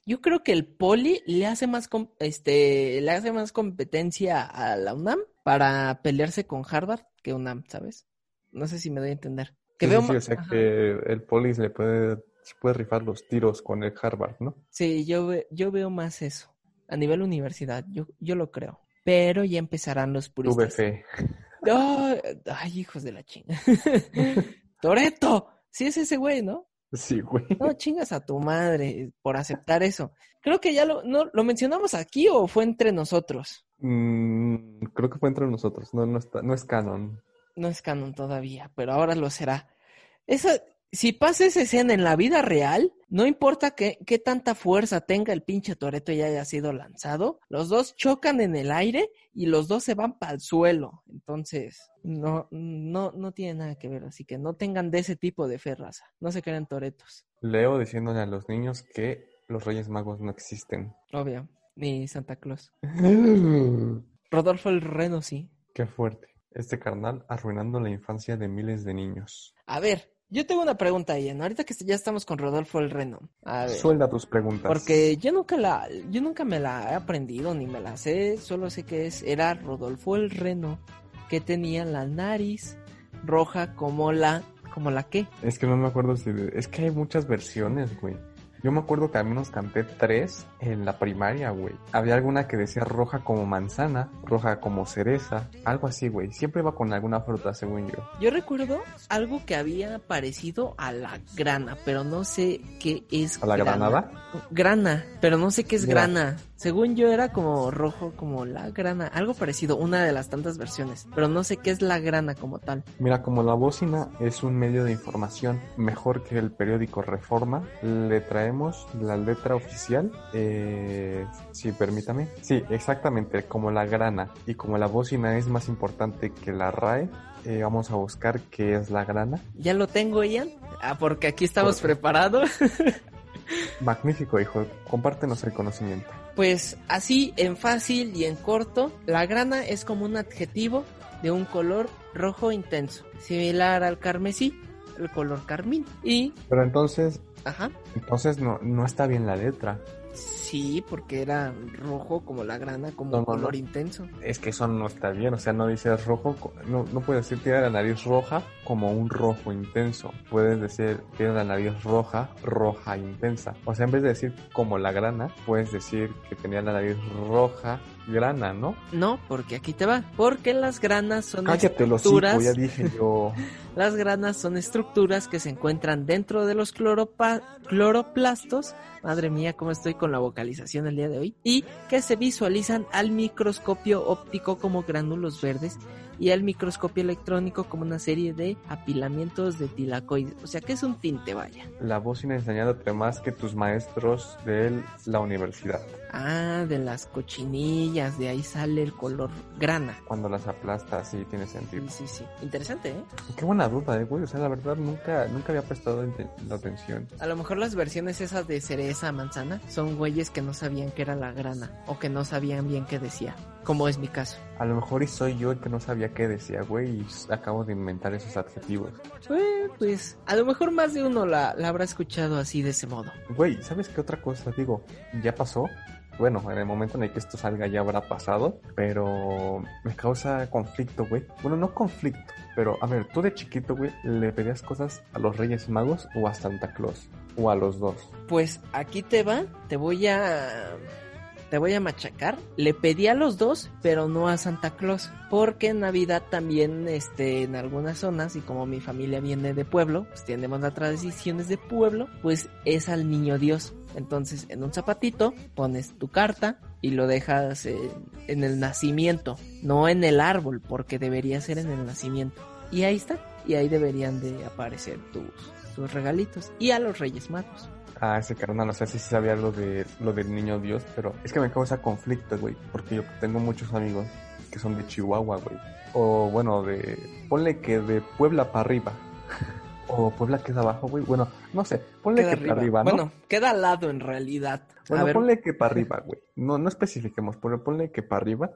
Yo creo que el Poli le hace más este le hace más competencia a la UNAM para pelearse con Harvard que UNAM, ¿sabes? No sé si me doy a entender. Que veo sí, o sea que el Poli le puede, puede rifar los tiros con el Harvard, ¿no? Sí, yo, yo veo más eso. A nivel universidad, yo, yo lo creo. Pero ya empezarán los puristas. Tuve ay, hijos de la chinga. Toreto, sí es ese güey, ¿no? Sí, güey. No chingas a tu madre por aceptar eso. Creo que ya lo, no, ¿lo mencionamos aquí o fue entre nosotros. Mm, creo que fue entre nosotros. No, no, está, no es canon. No es canon todavía, pero ahora lo será. Esa, si pasa esa escena en la vida real, no importa qué, qué tanta fuerza tenga el pinche Toreto y haya sido lanzado, los dos chocan en el aire y los dos se van para el suelo. Entonces, no, no, no tiene nada que ver. Así que no tengan de ese tipo de fe, raza. No se crean Toretos. Leo diciéndole a los niños que los Reyes Magos no existen. Obvio, ni Santa Claus. Rodolfo el Reno, sí. Qué fuerte. Este carnal arruinando la infancia de miles de niños. A ver, yo tengo una pregunta, Ian. Ahorita que ya estamos con Rodolfo el Reno. A Suelda tus preguntas. Porque yo nunca la, yo nunca me la he aprendido ni me la sé. Solo sé que es, era Rodolfo el Reno que tenía la nariz roja como la, como la qué. Es que no me acuerdo si, es que hay muchas versiones, güey. Yo me acuerdo que al menos canté tres en la primaria, güey. Había alguna que decía roja como manzana, roja como cereza, algo así, güey. Siempre iba con alguna fruta, según yo. Yo recuerdo algo que había parecido a la grana, pero no sé qué es. ¿A la granada? Grana, pero no sé qué es grana. Según yo era como rojo, como la grana, algo parecido, una de las tantas versiones, pero no sé qué es la grana como tal. Mira, como la bocina es un medio de información mejor que el periódico Reforma, le trae traemos la letra oficial. Eh, sí, permítame. Sí, exactamente, como la grana. Y como la bocina es más importante que la RAE, eh, vamos a buscar qué es la grana. Ya lo tengo, Ian. Ah, porque aquí estamos preparados. Magnífico, hijo. Compártenos el conocimiento. Pues así, en fácil y en corto, la grana es como un adjetivo de un color rojo intenso, similar al carmesí, el color carmín. Y... Pero entonces... Ajá. Entonces no, no está bien la letra. Sí, porque era rojo como la grana, como un color intenso. Es que eso no está bien, o sea, no dices rojo, no, no puedes decir tiene la nariz roja como un rojo intenso. Puedes decir tiene la nariz roja, roja intensa. O sea, en vez de decir como la grana, puedes decir que tenía la nariz roja, grana, ¿no? No, porque aquí te va. Porque las granas son Cállate estructuras. Los ya dije yo. las granas son estructuras que se encuentran dentro de los cloroplastos. Madre mía, cómo estoy con la vocalización el día de hoy. Y que se visualizan al microscopio óptico como gránulos verdes y al microscopio electrónico como una serie de apilamientos de tilacoides. O sea que es un tinte, vaya. La voz sin enseñándote más que tus maestros de la universidad. Ah, de las cochinillas, de ahí sale el color grana. Cuando las aplastas, sí, tiene sentido. Sí, sí, sí. Interesante, ¿eh? Qué buena duda, ¿eh, güey? O sea, la verdad nunca, nunca había prestado la atención. A lo mejor las versiones esas de cereza, manzana, son güeyes que no sabían que era la grana o que no sabían bien qué decía, como es mi caso. A lo mejor y soy yo el que no sabía qué decía, güey, y acabo de inventar esos adjetivos. Pues, pues, a lo mejor más de uno la, la habrá escuchado así de ese modo. Güey, ¿sabes qué otra cosa? Digo, ya pasó, bueno, en el momento en el que esto salga ya habrá pasado, pero me causa conflicto, güey. Bueno, no conflicto, pero a ver, tú de chiquito, güey, ¿le pedías cosas a los Reyes Magos o a Santa Claus? ¿O a los dos? Pues aquí te va, te voy a... Te voy a machacar. Le pedí a los dos, pero no a Santa Claus. Porque en Navidad también, este, en algunas zonas, y como mi familia viene de pueblo, pues tenemos las tradiciones de pueblo, pues es al niño Dios. Entonces, en un zapatito pones tu carta y lo dejas en el nacimiento, no en el árbol, porque debería ser en el nacimiento. Y ahí está. Y ahí deberían de aparecer tus, tus regalitos. Y a los Reyes Magos. Ah, ese carnal, no sé si sabía lo de lo del niño Dios, pero es que me causa conflicto, güey, porque yo tengo muchos amigos que son de Chihuahua, güey. O bueno, de ponle que de Puebla para arriba. o Puebla queda abajo, güey. Bueno, no sé, ponle que para arriba, ¿no? Bueno, queda al lado en realidad. Bueno, ponle que para arriba, güey. No, no especifiquemos, pero ponle que para arriba.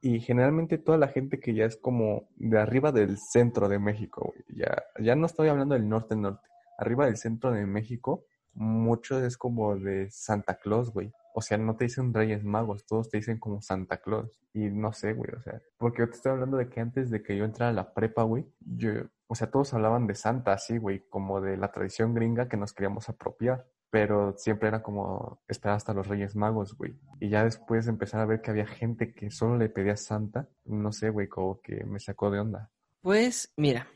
Y generalmente toda la gente que ya es como de arriba del centro de México, güey. Ya, ya no estoy hablando del norte-norte. Arriba del centro de México, mucho es como de Santa Claus, güey. O sea, no te dicen Reyes Magos, todos te dicen como Santa Claus. Y no sé, güey, o sea, porque yo te estoy hablando de que antes de que yo entrara a la prepa, güey, yo, o sea, todos hablaban de Santa así, güey, como de la tradición gringa que nos queríamos apropiar. Pero siempre era como esperar hasta los Reyes Magos, güey. Y ya después de empezar a ver que había gente que solo le pedía Santa, no sé, güey, como que me sacó de onda. Pues mira,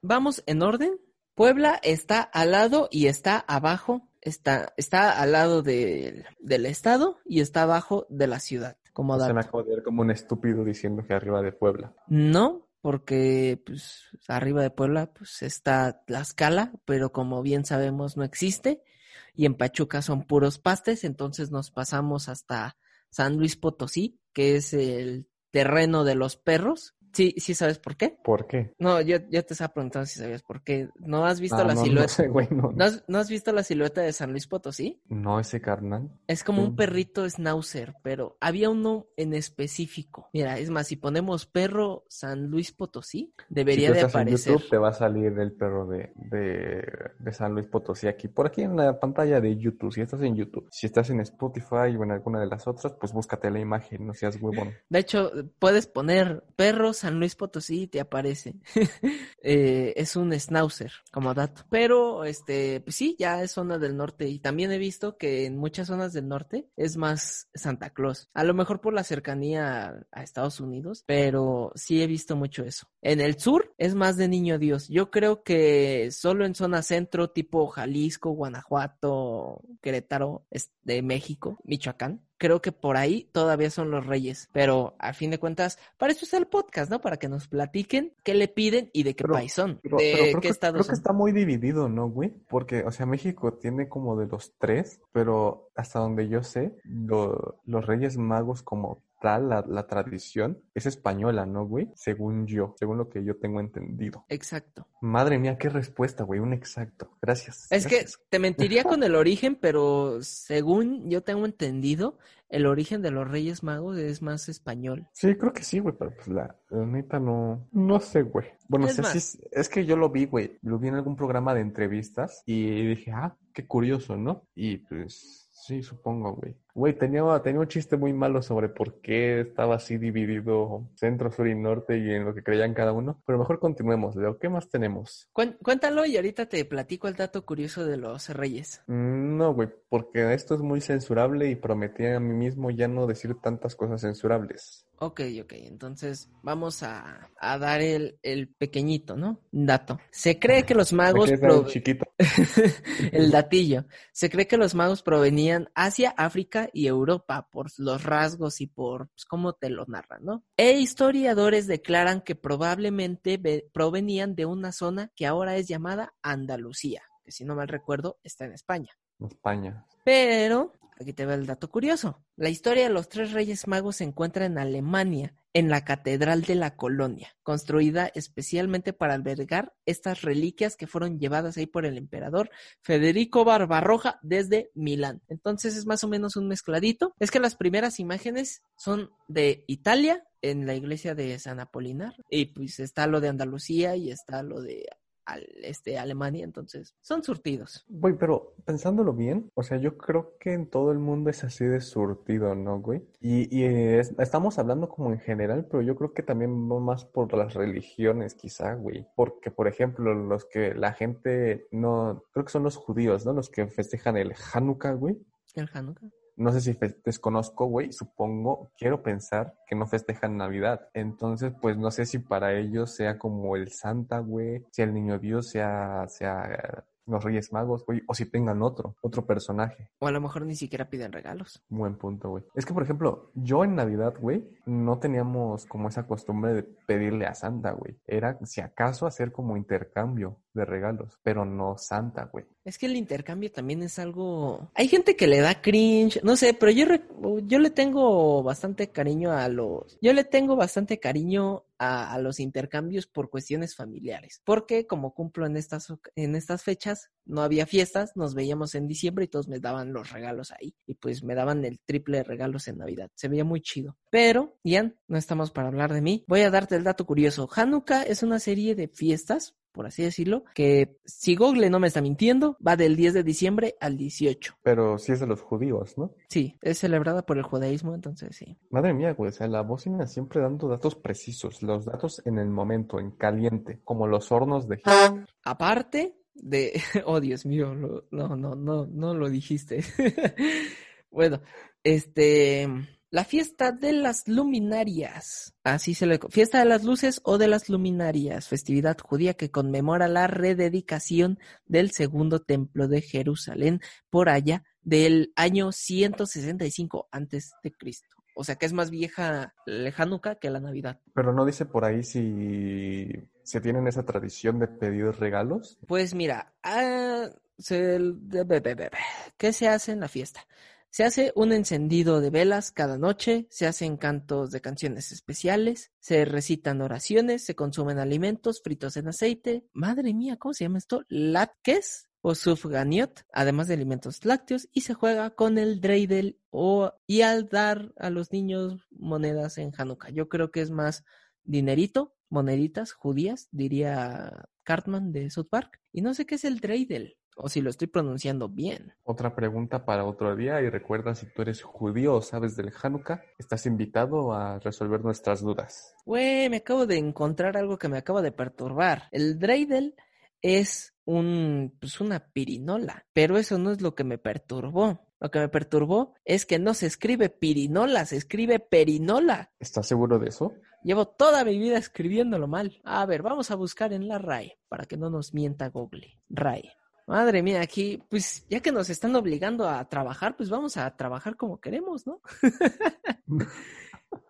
vamos en orden. Puebla está al lado y está abajo está, está al lado del estado y está abajo de la ciudad. Como Se me de ver como un estúpido diciendo que arriba de Puebla. No, porque pues arriba de Puebla pues está Tlaxcala, pero como bien sabemos no existe y en Pachuca son puros pastes, entonces nos pasamos hasta San Luis Potosí, que es el terreno de los perros, Sí, sí sabes por qué. ¿Por qué? No, yo, yo te estaba preguntando si sabías por qué. ¿No has visto ah, la silueta? No, sé, güey, no, ¿No, has, visto la silueta de San Luis Potosí? No, ese carnal. Es como un perrito schnauzer, pero había uno en específico. Mira, es más, si ponemos perro San Luis Potosí, debería si de aparecer. En YouTube te va a salir el perro de, de, de, San Luis Potosí aquí. Por aquí en la pantalla de YouTube, si estás en YouTube. Si estás en Spotify o en alguna de las otras, pues búscate la imagen, no seas huevón. De hecho, puedes poner perros San Luis Potosí te aparece. Eh, es un schnauzer, como dato. Pero, este, pues sí, ya es zona del norte. Y también he visto que en muchas zonas del norte es más Santa Claus. A lo mejor por la cercanía a, Estados Unidos, pero sí he visto mucho eso. En el sur es más de niño Dios. Yo creo que solo en zona centro, tipo Jalisco, Guanajuato, Querétaro, de México, Michoacán, creo que por ahí todavía son los reyes. Pero a fin de cuentas, para eso es el podcast, ¿no? Para que nos platiquen qué le piden y de qué país son. Pero, de creo, qué que, que está muy dividido, ¿no, güey? Porque, o sea, México tiene como de los tres, pero hasta donde yo sé, lo- los Reyes Magos como tal, la, la tradición, es española, ¿no, güey? Según yo, según lo que yo tengo entendido. Exacto. Madre mía, qué respuesta, güey, un exacto. Gracias. Es que te mentiría con el origen, pero según yo tengo entendido, el origen de los Reyes Magos es más español. Sí, creo que sí, güey, pero pues la, la neta no, no sé, güey. Bueno, Es o sea, sí más. es, es que yo lo vi, güey, lo vi en algún programa de entrevistas y dije, ah, qué curioso, ¿no? Y pues sí, supongo, güey. Güey, tenía, tenía un chiste muy malo sobre por qué estaba así dividido centro, sur y norte y en lo que creían cada uno, pero mejor continuemos, Leo. ¿Qué más tenemos? Cuéntalo y ahorita te platico el dato curioso de los Reyes. Mm, No, güey, porque esto es muy censurable y prometí a mí mismo ya no decir tantas cosas censurables. Ok, ok, entonces vamos a, a dar el, el pequeñito, ¿no? Dato. Se cree que los ¿Me magos... prove- chiquito? el datillo. Se cree que los magos provenían Asia, África y Europa por los rasgos y por pues, cómo te lo narran, ¿no? E historiadores declaran que probablemente ve- provenían de una zona que ahora es llamada Andalucía, que si no mal recuerdo está en España. España. Pero, aquí te va el dato curioso. La historia de los tres reyes magos se encuentra en Alemania, en la Catedral de la Colonia, construida especialmente para albergar estas reliquias que fueron llevadas ahí por el emperador Federico Barbarroja desde Milán. Entonces es más o menos un mezcladito. Es que las primeras imágenes son de Italia, en la iglesia de San Apolinar, y pues está lo de Andalucía y está lo de al- este, Alemania, entonces son surtidos. Güey, pero pensándolo bien, o sea, yo creo que en todo el mundo es así de surtido, ¿no, güey? Y, y es- estamos hablando como en general, pero yo creo que también va más por las religiones, quizá, güey. Porque, por ejemplo, los que la gente no, creo que son los judíos, ¿no? Los que festejan el Hanukkah, güey. El Hanukkah. No sé si desconozco, güey, supongo, quiero pensar que no festejan Navidad. Entonces, pues no sé si para ellos sea como el Santa, güey, si el Niño Dios sea, sea los Reyes Magos, güey, o si tengan otro, otro personaje. O a lo mejor ni siquiera piden regalos. Buen punto, güey. Es que, por ejemplo, yo en Navidad, güey, no teníamos como esa costumbre de pedirle a Santa, güey. Era, si acaso, hacer como intercambio de regalos, pero no Santa, güey. Es que el intercambio también es algo... Hay gente que le da cringe, no sé, pero yo, yo le tengo bastante cariño a los... Yo le tengo bastante cariño a, los intercambios por cuestiones familiares. Porque como cumplo en estas, en estas fechas, no había fiestas, nos veíamos en diciembre y todos me daban los regalos ahí. Y pues me daban el triple de regalos en Navidad. Se veía muy chido. Pero, Ian, no estamos para hablar de mí. Voy a darte el dato curioso. Hanukkah es una serie de fiestas por así decirlo, que si Google no me está mintiendo, va del 10 de diciembre al 18. Pero sí es de los judíos, ¿no? Sí, es celebrada por el judaísmo, entonces sí. Madre mía, güey, o sea, la bocina siempre dando datos precisos, los datos en el momento, en caliente, como los hornos de Hitler. Aparte de, oh Dios mío, lo- no, no, no, no lo dijiste. bueno, este, la fiesta de las luminarias, así se le, fiesta de las luces o de las luminarias, festividad judía que conmemora la rededicación del segundo templo de Jerusalén por allá del año 165 antes de Cristo. O sea que es más vieja el Hanukkah que la Navidad. Pero no dice por ahí si se tienen esa tradición de pedir regalos. Pues mira, ah, se- ¿qué se hace en la fiesta? Se hace un encendido de velas cada noche, se hacen cantos de canciones especiales, se recitan oraciones, se consumen alimentos fritos en aceite. Madre mía, ¿cómo se llama esto? Latkes o sufganiot, además de alimentos lácteos, y se juega con el dreidel o, y al dar a los niños monedas en Hanukkah. Yo creo que es más dinerito, moneditas judías, diría Cartman de South Park. Y no sé qué es el dreidel, o si lo estoy pronunciando bien. Otra pregunta para otro día y recuerda si tú eres judío o sabes del Hanukkah, estás invitado a resolver nuestras dudas. Güey, me acabo de encontrar algo que me acaba de perturbar. El dreidel es un, pues una pirinola, pero eso no es lo que me perturbó. Lo que me perturbó es que no se escribe pirinola, se escribe perinola. ¿Estás seguro de eso? Llevo toda mi vida escribiéndolo mal. A ver, vamos a buscar en la RAE para que no nos mienta Google. RAE. Madre mía, aquí, pues ya que nos están obligando a trabajar, pues vamos a trabajar como queremos, ¿no?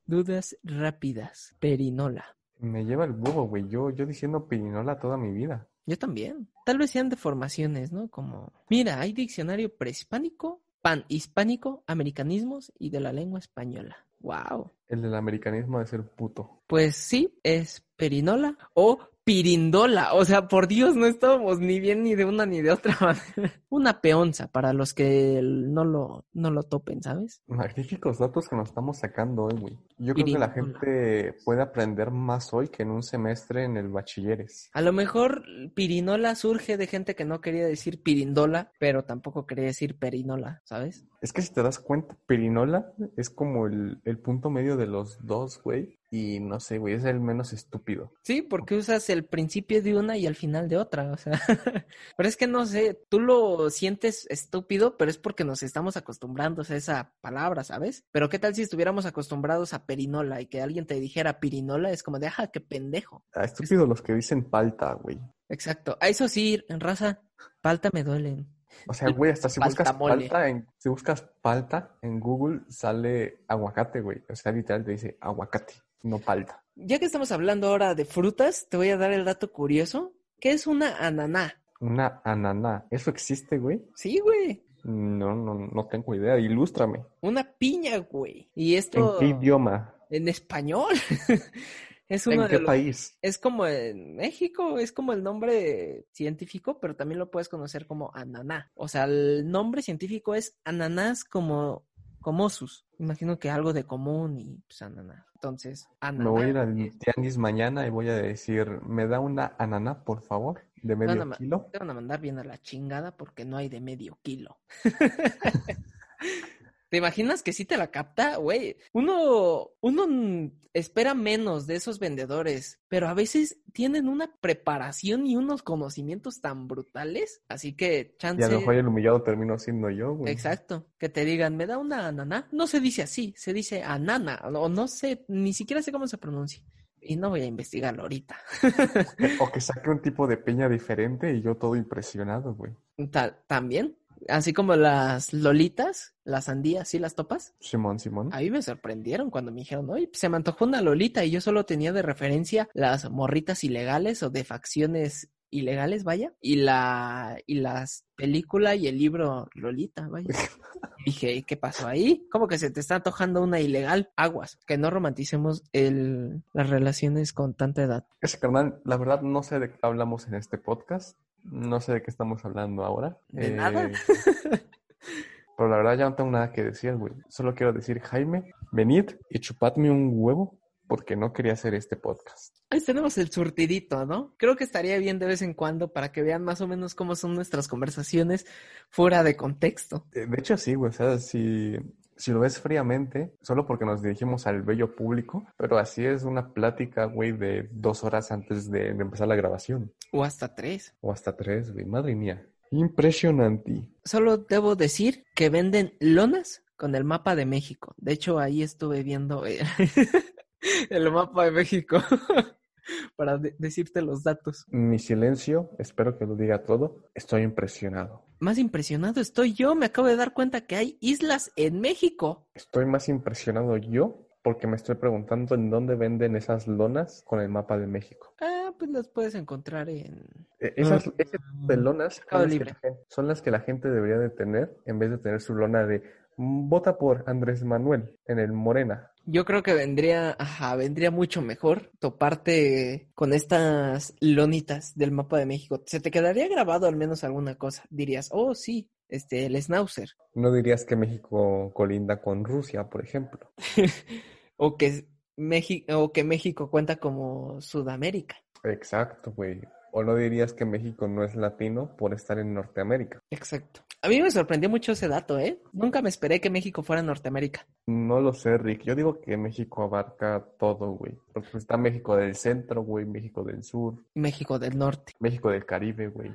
Dudas rápidas. Perinola. Me lleva el búho, güey. Yo, yo diciendo pirinola toda mi vida. Yo también. Tal vez sean deformaciones, ¿no? Como, mira, hay diccionario prehispánico, panhispánico, americanismos y de la lengua española. Wow. El del americanismo de ser puto. Pues sí, es perinola o pirindola. O sea, por Dios, no estábamos ni bien ni de una ni de otra manera. Una peonza para los que no lo, no lo topen, ¿sabes? Magníficos datos que nos estamos sacando hoy, güey. Yo creo que la gente puede aprender más hoy que en un semestre en el bachilleres. A lo mejor pirinola surge de gente que no quería decir pirindola, pero tampoco quería decir perinola, ¿sabes? Es que si te das cuenta, pirinola es como el, el punto medio de los dos, güey. Y no sé, güey, es el menos estúpido. Sí, porque usas el principio de una y al final de otra, o sea. pero es que no sé, tú lo sientes estúpido, pero es porque nos estamos acostumbrando a esa palabra, ¿sabes? Pero qué tal si estuviéramos acostumbrados a perinola y que alguien te dijera pirinola, es como de, ajá, qué pendejo. Ah, estúpido los que dicen palta, güey. Exacto. A eso sí, en raza, palta me duelen. O sea, güey, hasta si buscas palta en, si buscas palta en Google sale aguacate, güey. O sea, literal te dice aguacate, no palta. Ya que estamos hablando ahora de frutas, te voy a dar el dato curioso. ¿Qué es una ananá? Una ananá. ¿Eso existe, güey? Sí, güey. No, no, no tengo idea. Ilústrame. Una piña, güey. Y ¿En esto qué idioma? en español. es uno ¿En de qué los- país? Es como en México, es como el nombre científico, pero también lo puedes conocer como ananá. O sea, el nombre científico es ananás como, como sus. Imagino que algo de común y pues ananá. Entonces, ananá. Me voy a ir al tianguis mañana y voy a decir, ¿me da una ananá, por favor? De medio ma- kilo. Te van a mandar bien a la chingada porque no hay de medio kilo. ¿Te imaginas que sí te la capta? Güey, uno, uno espera menos de esos vendedores, pero a veces tienen una preparación y unos conocimientos tan brutales, así que Y chance... a lo mejor el humillado termino siendo yo, güey. Exacto, que te digan, me da una ananá. No se dice así, se dice anana, o no sé, ni siquiera sé cómo se pronuncia. Y no voy a investigarlo ahorita. O que saque un tipo de peña diferente y yo todo impresionado, güey. Ta- También, así como las lolitas, las sandías, ¿sí las topas? Simón, Simón. A mí me sorprendieron cuando me dijeron, oye, se me antojó una lolita y yo solo tenía de referencia las morritas ilegales o de facciones ilegales, vaya, y la y las película y el libro Lolita, vaya. Dije, ¿qué pasó ahí? ¿Cómo que se te está antojando una ilegal? Aguas, que no romanticemos el, las relaciones con tanta edad. Ese carnal, la verdad no sé de qué hablamos en este podcast. No sé de qué estamos hablando ahora. ¿De nada? Pero la verdad ya no tengo nada que decir, güey. Solo quiero decir, Jaime, venid y chupadme un huevo porque no quería hacer este podcast. Ahí tenemos el surtidito, ¿no? Creo que estaría bien de vez en cuando para que vean más o menos cómo son nuestras conversaciones fuera de contexto. Eh, De hecho, sí, güey. O sea, si, si lo ves fríamente, solo porque nos dirigimos al bello público, pero así es una plática, güey, de dos horas antes de, de empezar la grabación. O hasta tres. O hasta tres, güey. Madre mía. Impresionante. Solo debo decir que venden lonas con el mapa de México. De hecho, ahí estuve viendo eh, el mapa de México para de- decirte los datos. Mi silencio, espero que lo diga todo. Estoy impresionado. Más impresionado estoy yo. Me acabo de dar cuenta que hay islas en México. Estoy más impresionado yo porque me estoy preguntando en dónde venden esas lonas con el mapa de México. Ah, pues las puedes encontrar en... E- Esas, ese tipo de lonas son las, que la gente, son las que la gente debería de tener en vez de tener su lona de "Mm, vota por Andrés Manuel en el Morena. Yo creo que vendría, ajá, vendría mucho mejor toparte con estas lonitas del mapa de México. Se te quedaría grabado al menos alguna cosa. Dirías, oh, sí, este, el Schnauzer. No dirías que México colinda con Rusia, por ejemplo. o que México, o que México cuenta como Sudamérica. Exacto, güey. O no dirías que México no es latino por estar en Norteamérica. Exacto. A mí me sorprendió mucho ese dato, ¿eh? Nunca me esperé que México fuera Norteamérica. No lo sé, Rick. Yo digo que México abarca todo, güey. Porque está México del centro, güey, México del sur, México del Norte. México del Caribe, güey.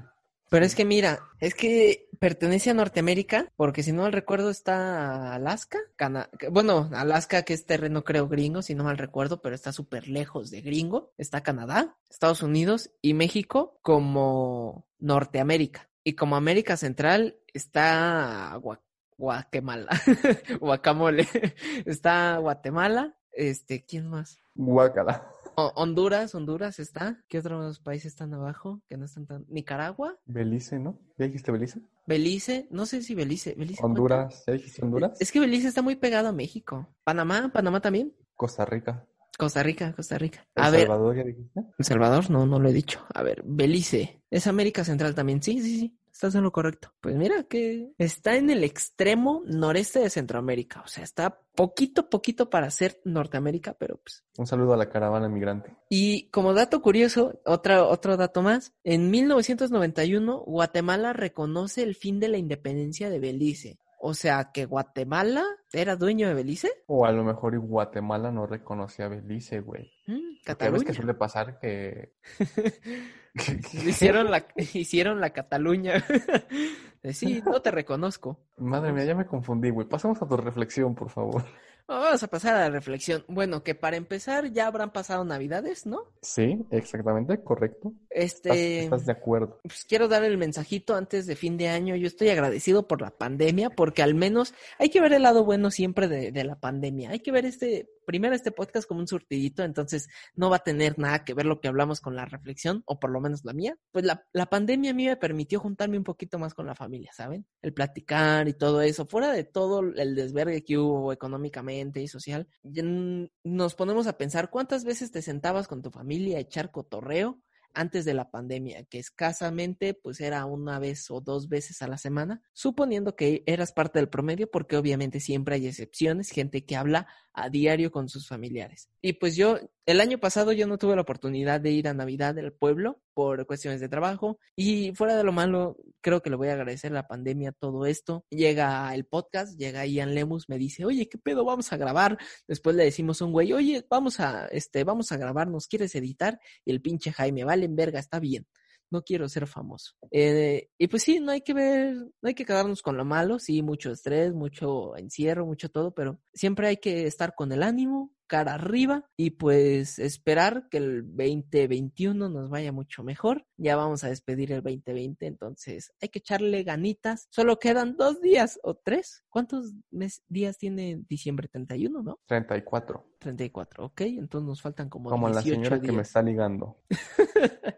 Pero es que mira, es que pertenece a Norteamérica, porque si no mal recuerdo está Alaska, Cana- bueno, Alaska que es terreno creo gringo, si no mal recuerdo, pero está súper lejos de gringo, está Canadá, Estados Unidos y México como Norteamérica. Y como América Central está Guatemala, Guacamole, está Guatemala, este, ¿quién más? Guacala. Honduras, Honduras está. ¿Qué otros países están abajo? Que no están tan. Nicaragua. Belice, ¿no? ¿Ya dijiste Belice? Belice, no sé si Belice. Belice Honduras, ¿ya dijiste Honduras? Es que Belice está muy pegado a México. Panamá, Panamá también. Costa Rica. Costa Rica, Costa Rica. A ¿El Salvador ya dijiste? El Salvador, no, no lo he dicho. A ver, Belice. Es América Central también. Sí, sí, sí. Estás en lo correcto. Pues mira que está en el extremo noreste de Centroamérica. O sea, está poquito, poquito para ser Norteamérica, pero pues. Un saludo a la caravana migrante. Y como dato curioso, otra, otro dato más. En 1991, Guatemala reconoce el fin de la independencia de Belice. O sea, que Guatemala era dueño de Belice. O a lo mejor Guatemala no reconocía a Belice, güey. Mm, Cataluña. que suele pasar que... hicieron, la, hicieron la Cataluña. sí, no te reconozco. Madre mía, ya me confundí, güey. Pasamos a tu reflexión, por favor. Vamos a pasar a la reflexión. Bueno, que para empezar ya habrán pasado Navidades, ¿no? Sí, exactamente, correcto. Este. ¿Estás, de acuerdo? Pues quiero dar el mensajito antes de fin de año. Yo estoy agradecido por la pandemia, porque al menos hay que ver el lado bueno siempre de, de la pandemia. Hay que ver este primero este podcast como un surtidito, entonces no va a tener nada que ver lo que hablamos con la reflexión, o por lo menos la mía. Pues la, la pandemia a mí me permitió juntarme un poquito más con la familia, ¿saben? El platicar y todo eso, fuera de todo el desvergue que hubo económicamente y social, nos ponemos a pensar cuántas veces te sentabas con tu familia a echar cotorreo antes de la pandemia, que escasamente pues era una vez o dos veces a la semana, suponiendo que eras parte del promedio, porque obviamente siempre hay excepciones, gente que habla a diario con sus familiares. Y pues yo, el año pasado yo no tuve la oportunidad de ir a Navidad del pueblo por cuestiones de trabajo y fuera de lo malo, creo que le voy a agradecer la pandemia todo esto. Llega el podcast, llega Ian Lemus, me dice, oye, ¿qué pedo? Vamos a grabar. Después le decimos a un güey, oye, vamos a, este, vamos a grabar, ¿nos quieres editar? Y el pinche Jaime, vale, en verga, está bien no quiero ser famoso. Eh, y pues sí, no hay que ver, no hay que quedarnos con lo malo, sí, mucho estrés, mucho encierro, mucho todo, pero siempre hay que estar con el ánimo, cara arriba y pues esperar que el 2021 nos vaya mucho mejor. Ya vamos a despedir el 2020, entonces hay que echarle ganitas. Solo quedan dos días o tres. ¿Cuántos días tiene diciembre 31, no? 34. 34, ok. Entonces nos faltan como Como la señora que me está ligando.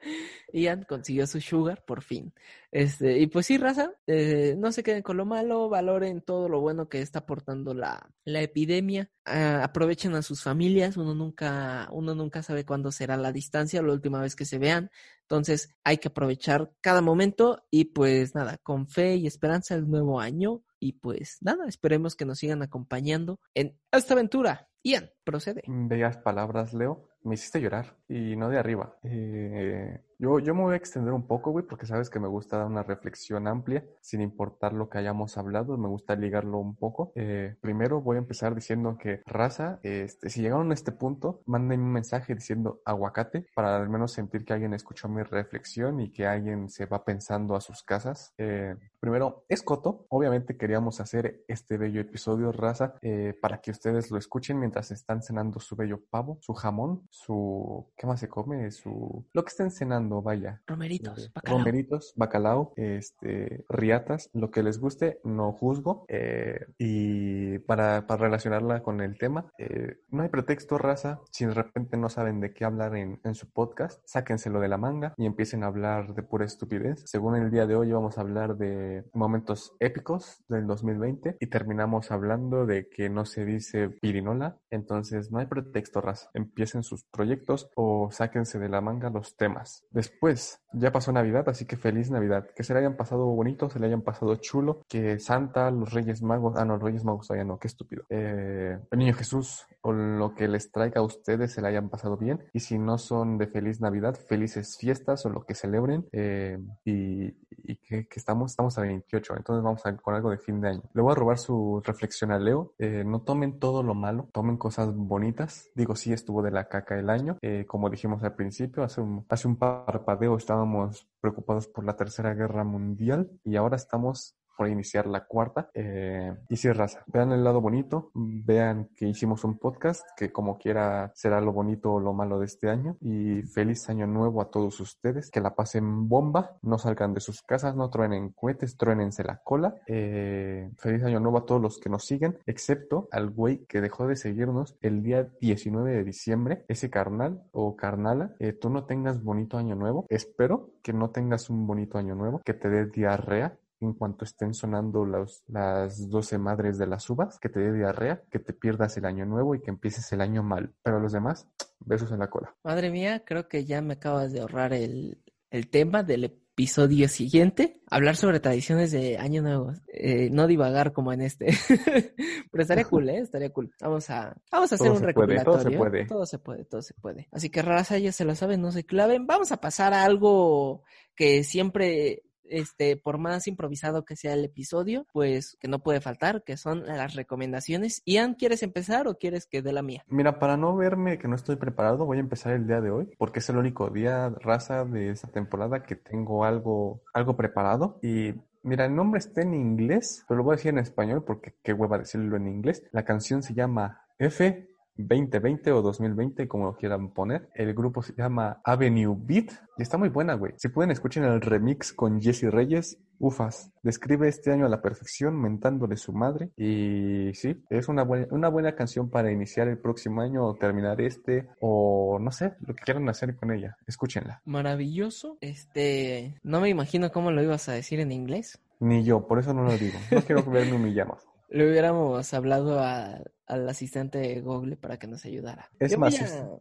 Ian consiguió su sugar por fin. Este, y pues sí, raza, eh, no se queden con lo malo, valoren todo lo bueno que está aportando la, la epidemia, ah, aprovechen a sus familias, uno nunca, uno nunca sabe cuándo será la distancia la última vez que se vean, entonces hay que aprovechar cada momento y pues nada, con fe y esperanza el nuevo año y pues nada, esperemos que nos sigan acompañando en esta aventura. Ian, procede. Bellas palabras, Leo. Me hiciste llorar y no de arriba. Eh, yo, yo me voy a extender un poco, güey, porque sabes que me gusta dar una reflexión amplia, sin importar lo que hayamos hablado, me gusta ligarlo un poco. Eh, primero voy a empezar diciendo que, raza, este, si llegaron a este punto, manden un mensaje diciendo aguacate, para al menos sentir que alguien escuchó mi reflexión y que alguien se va pensando a sus casas. Eh, primero, es Coto. Obviamente queríamos hacer este bello episodio, raza, para que ustedes lo escuchen mientras están cenando su bello pavo, su jamón, su... ¿Qué más se come? Su... Lo que estén cenando vaya. Romeritos, eh, bacalao. Romeritos, bacalao, este, riatas, lo que les guste, no juzgo. Eh, y para, para, relacionarla con el tema, eh, no hay pretexto, raza. Si de repente no saben de qué hablar en, en, su podcast, sáquenselo de la manga y empiecen a hablar de pura estupidez. Según el día de hoy, vamos a hablar de momentos épicos del 2020 y terminamos hablando de que no se dice pirinola. Entonces, no hay pretexto, raza. Empiecen sus proyectos o sáquense de la manga los temas. Después, ya pasó Navidad, así que feliz Navidad. Que se le hayan pasado bonito, se le hayan pasado chulo. Que Santa, los Reyes Magos, ah, no, los Reyes Magos todavía no, qué estúpido. Eh, el Niño Jesús o lo que les traiga a ustedes se le hayan pasado bien. Y si no son de feliz Navidad, felices fiestas o lo que celebren. Eh, y, que, estamos, estamos a 28, entonces vamos a con algo de fin de año. Le voy a robar su reflexión a Leo. Eh, no tomen todo lo malo, tomen cosas bonitas. Digo, sí estuvo de la caca el año. como dijimos al principio, hace un, hace un par parpadeo estábamos preocupados por la Tercera Guerra Mundial y ahora estamos por iniciar la cuarta. Eh, y si raza, vean el lado bonito, vean que hicimos un podcast, que como quiera será lo bonito o lo malo de este año. Y feliz año nuevo a todos ustedes, que la pasen bomba, no salgan de sus casas, no truenen cohetes, truénense la cola. Eh, feliz año nuevo a todos los que nos siguen, excepto al güey que dejó de seguirnos el día 19 de diciembre, ese carnal o carnala, eh, tú no tengas bonito año nuevo. Espero que no tengas un bonito año nuevo, que te dé diarrea en cuanto estén sonando los, las 12 madres de las uvas, que te dé diarrea, que te pierdas el año nuevo y que empieces el año mal. Pero a los demás, besos en la cola. Madre mía, creo que ya me acabas de ahorrar el, el tema del episodio siguiente, hablar sobre tradiciones de Año Nuevo. Eh, no divagar como en este. Pero estaría cool, ¿eh? Estaría cool. Vamos a, vamos a hacer un recopilatorio. todo se puede. Todo se puede, todo se puede. Así que raza, ya se lo saben, no se claven. Vamos a pasar a algo que siempre este, por más improvisado que sea el episodio, pues que no puede faltar, que son las recomendaciones. Ian, ¿quieres empezar o quieres que dé la mía? Mira, para no verme que no estoy preparado, voy a empezar el día de hoy, porque es el único día raza de esta temporada que tengo algo, algo preparado y Mira, el nombre está en inglés, pero lo voy a decir en español porque qué hueva decirlo en inglés. La canción se llama F 2020 o 2020, como lo quieran poner. El grupo se llama Avenue Beat y está muy buena, güey. Si pueden, escuchen el remix con Jesse Reyes. Ufas, describe este año a la perfección, mentándole su madre. Y sí, es una buena, una buena canción para iniciar el próximo año o terminar este, o no sé, lo que quieran hacer con ella. Escúchenla. Maravilloso. Este, no me imagino cómo lo ibas a decir en inglés. Ni yo, por eso no lo digo. No quiero verme humillado. Le hubiéramos hablado al asistente Google para que nos ayudara. Es más,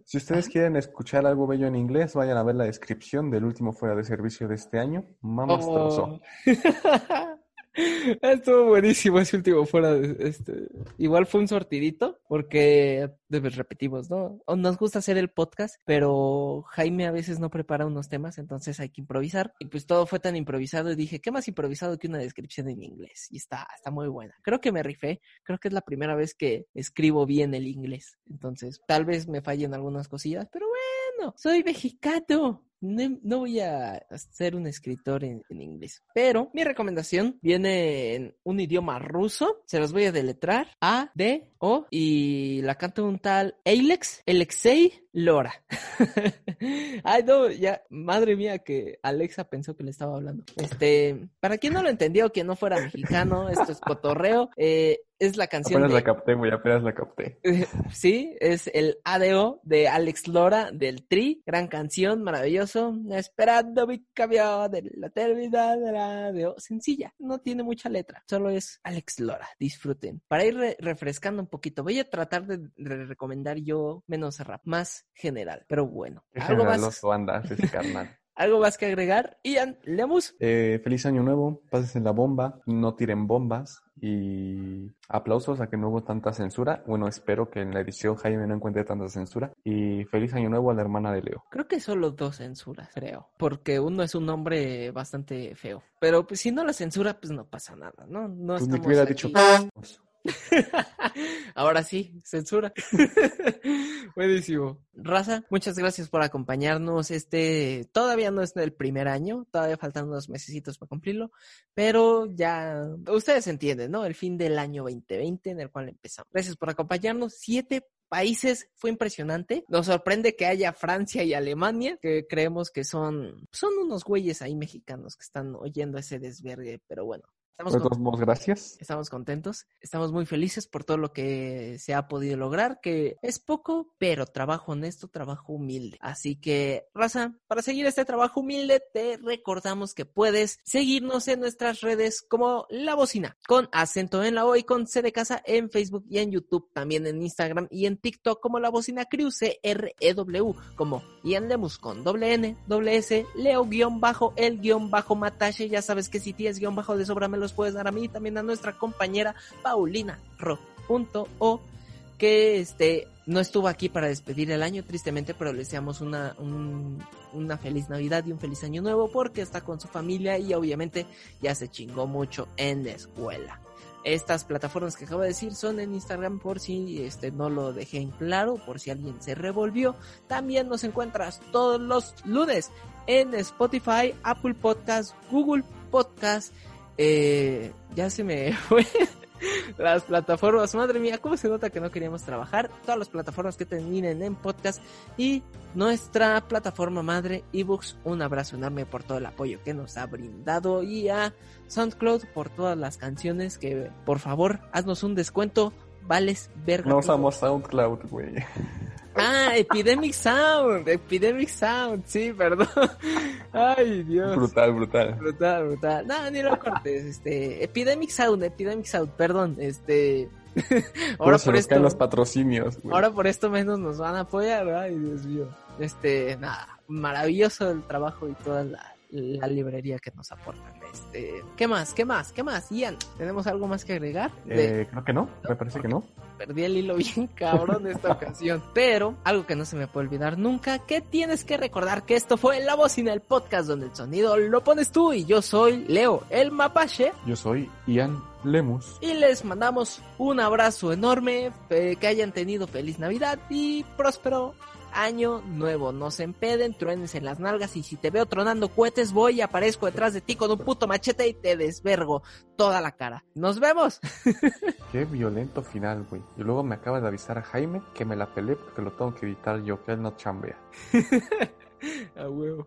si, ustedes quieren escuchar algo bello en inglés, vayan a ver la descripción del último fuera de servicio de este año. Mamá oh. Estuvo buenísimo ese último fuera este. Igual fue un sortidito, porque repetimos, ¿no? Nos gusta hacer el podcast, pero Jaime a veces no prepara unos temas, entonces hay que improvisar. Y pues todo fue tan improvisado y dije, ¿qué más improvisado que una descripción en inglés? Y está, está muy buena. Creo que me rifé, creo que es la primera vez que escribo bien el inglés. Entonces, tal vez me fallen algunas cosillas, pero bueno, soy mexicano no, voy a ser un escritor en, inglés. Pero mi recomendación viene en un idioma ruso. Se los voy a deletrar. A, D, O. Y la canta un tal Alex, Alexei Lora. Ay, no, ya, madre mía, que Alexa pensó que le estaba hablando. Este, para quien no lo entendió, que no fuera mexicano, esto es cotorreo. Eh, es la canción. Apenas la capté, güey, apenas la capté. sí, es el ADO de Alex Lora del Tri, gran canción, maravilloso. Esperando mi cambio de la terminal de la ADO. Sencilla, no tiene mucha letra, solo es Alex Lora. Disfruten. Para ir refrescando un poquito, voy a tratar de, recomendar yo menos rap, más general, pero bueno. algo más. ese carnal. ¿Algo más que agregar? Ian, leamos. Eh, feliz año nuevo, pasen la bomba, no tiren bombas y aplausos a que no hubo tanta censura. Bueno, espero que en la edición Jaime no encuentre tanta censura. Y feliz año nuevo a la hermana de Leo. Creo que solo dos censuras, creo. Porque uno es un nombre bastante feo. Pero pues, si no la censura, pues no pasa nada, ¿no? No pues estamos hubiera dicho. Ahora sí, censura. Buenísimo. Raza, muchas gracias por acompañarnos. Este todavía no es el primer año, todavía faltan unos mesecitos para cumplirlo, pero ya ustedes entienden, ¿no? El fin del año 2020 en el cual empezamos. Gracias por acompañarnos. Siete países fue impresionante. Nos sorprende que haya Francia y Alemania, que creemos que son, son unos güeyes ahí mexicanos que están oyendo ese desvergue, pero bueno, Estamos gracias. Estamos contentos, estamos muy felices por todo lo que se ha podido lograr, que es poco, pero trabajo honesto, trabajo humilde. Así que, raza, para seguir este trabajo humilde, te recordamos que puedes seguirnos en nuestras redes como La Bocina, con acento en la O y con C de casa en Facebook y en YouTube, también en Instagram y en TikTok como La Bocina Crew, C-R-E-W, como Ian Lemus con doble N, doble S, Leo guion bajo, el guion bajo Matache, ya sabes que si tienes guion bajo de sobra me puedes dar a mí, también a nuestra compañera Paulina Ro.o, que este, no estuvo aquí para despedir el año, tristemente, pero le deseamos una, una feliz Navidad y un feliz año nuevo porque está con su familia y obviamente ya se chingó mucho en la escuela. Estas plataformas que acabo de decir son en Instagram por si este no lo dejé en claro, por si alguien se revolvió. También nos encuentras todos los lunes en Spotify, Apple Podcast, Google Podcast Eh, ya se me fue. Las plataformas, madre mía, ¿cómo se nota que no queríamos trabajar? Todas las plataformas que terminen en podcast y nuestra plataforma madre ebooks. Un abrazo enorme por todo el apoyo que nos ha brindado y a SoundCloud por todas las canciones que por favor haznos un descuento. Vales verga. No usamos SoundCloud, güey. Ah, Epidemic Sound, Epidemic Sound, sí, perdón. Ay, Dios. Brutal, brutal. Brutal, brutal. No, ni lo cortes, este, Epidemic Sound, Epidemic Sound, perdón, este. ahora por, esto los patrocinios. Güey. Ahora por esto menos nos van a apoyar, ay, Dios mío. Este, nada, maravilloso el trabajo y toda la, la librería que nos aportan. Este, ¿qué más? ¿Qué más? ¿Qué más? Ian, ¿tenemos algo más que agregar? Eh, creo que no, me parece que no. Perdí el hilo bien cabrón esta ocasión. Pero, algo que no se me puede olvidar nunca, que tienes que recordar que esto fue La Bocina, el podcast donde el sonido lo pones tú y yo soy Leo, el mapache. Yo soy Ian Lemus. Y les mandamos un abrazo enorme, eh, que hayan tenido feliz Navidad y próspero año nuevo. No se empeden, truenes en las nalgas y si te veo tronando cohetes voy y aparezco detrás de ti con un puto machete y te desvergo toda la cara. ¡Nos vemos! Qué violento final, güey. Y luego me acaba de avisar a Jaime que me la pelé porque lo tengo que editar yo, que él no chambea. a huevo.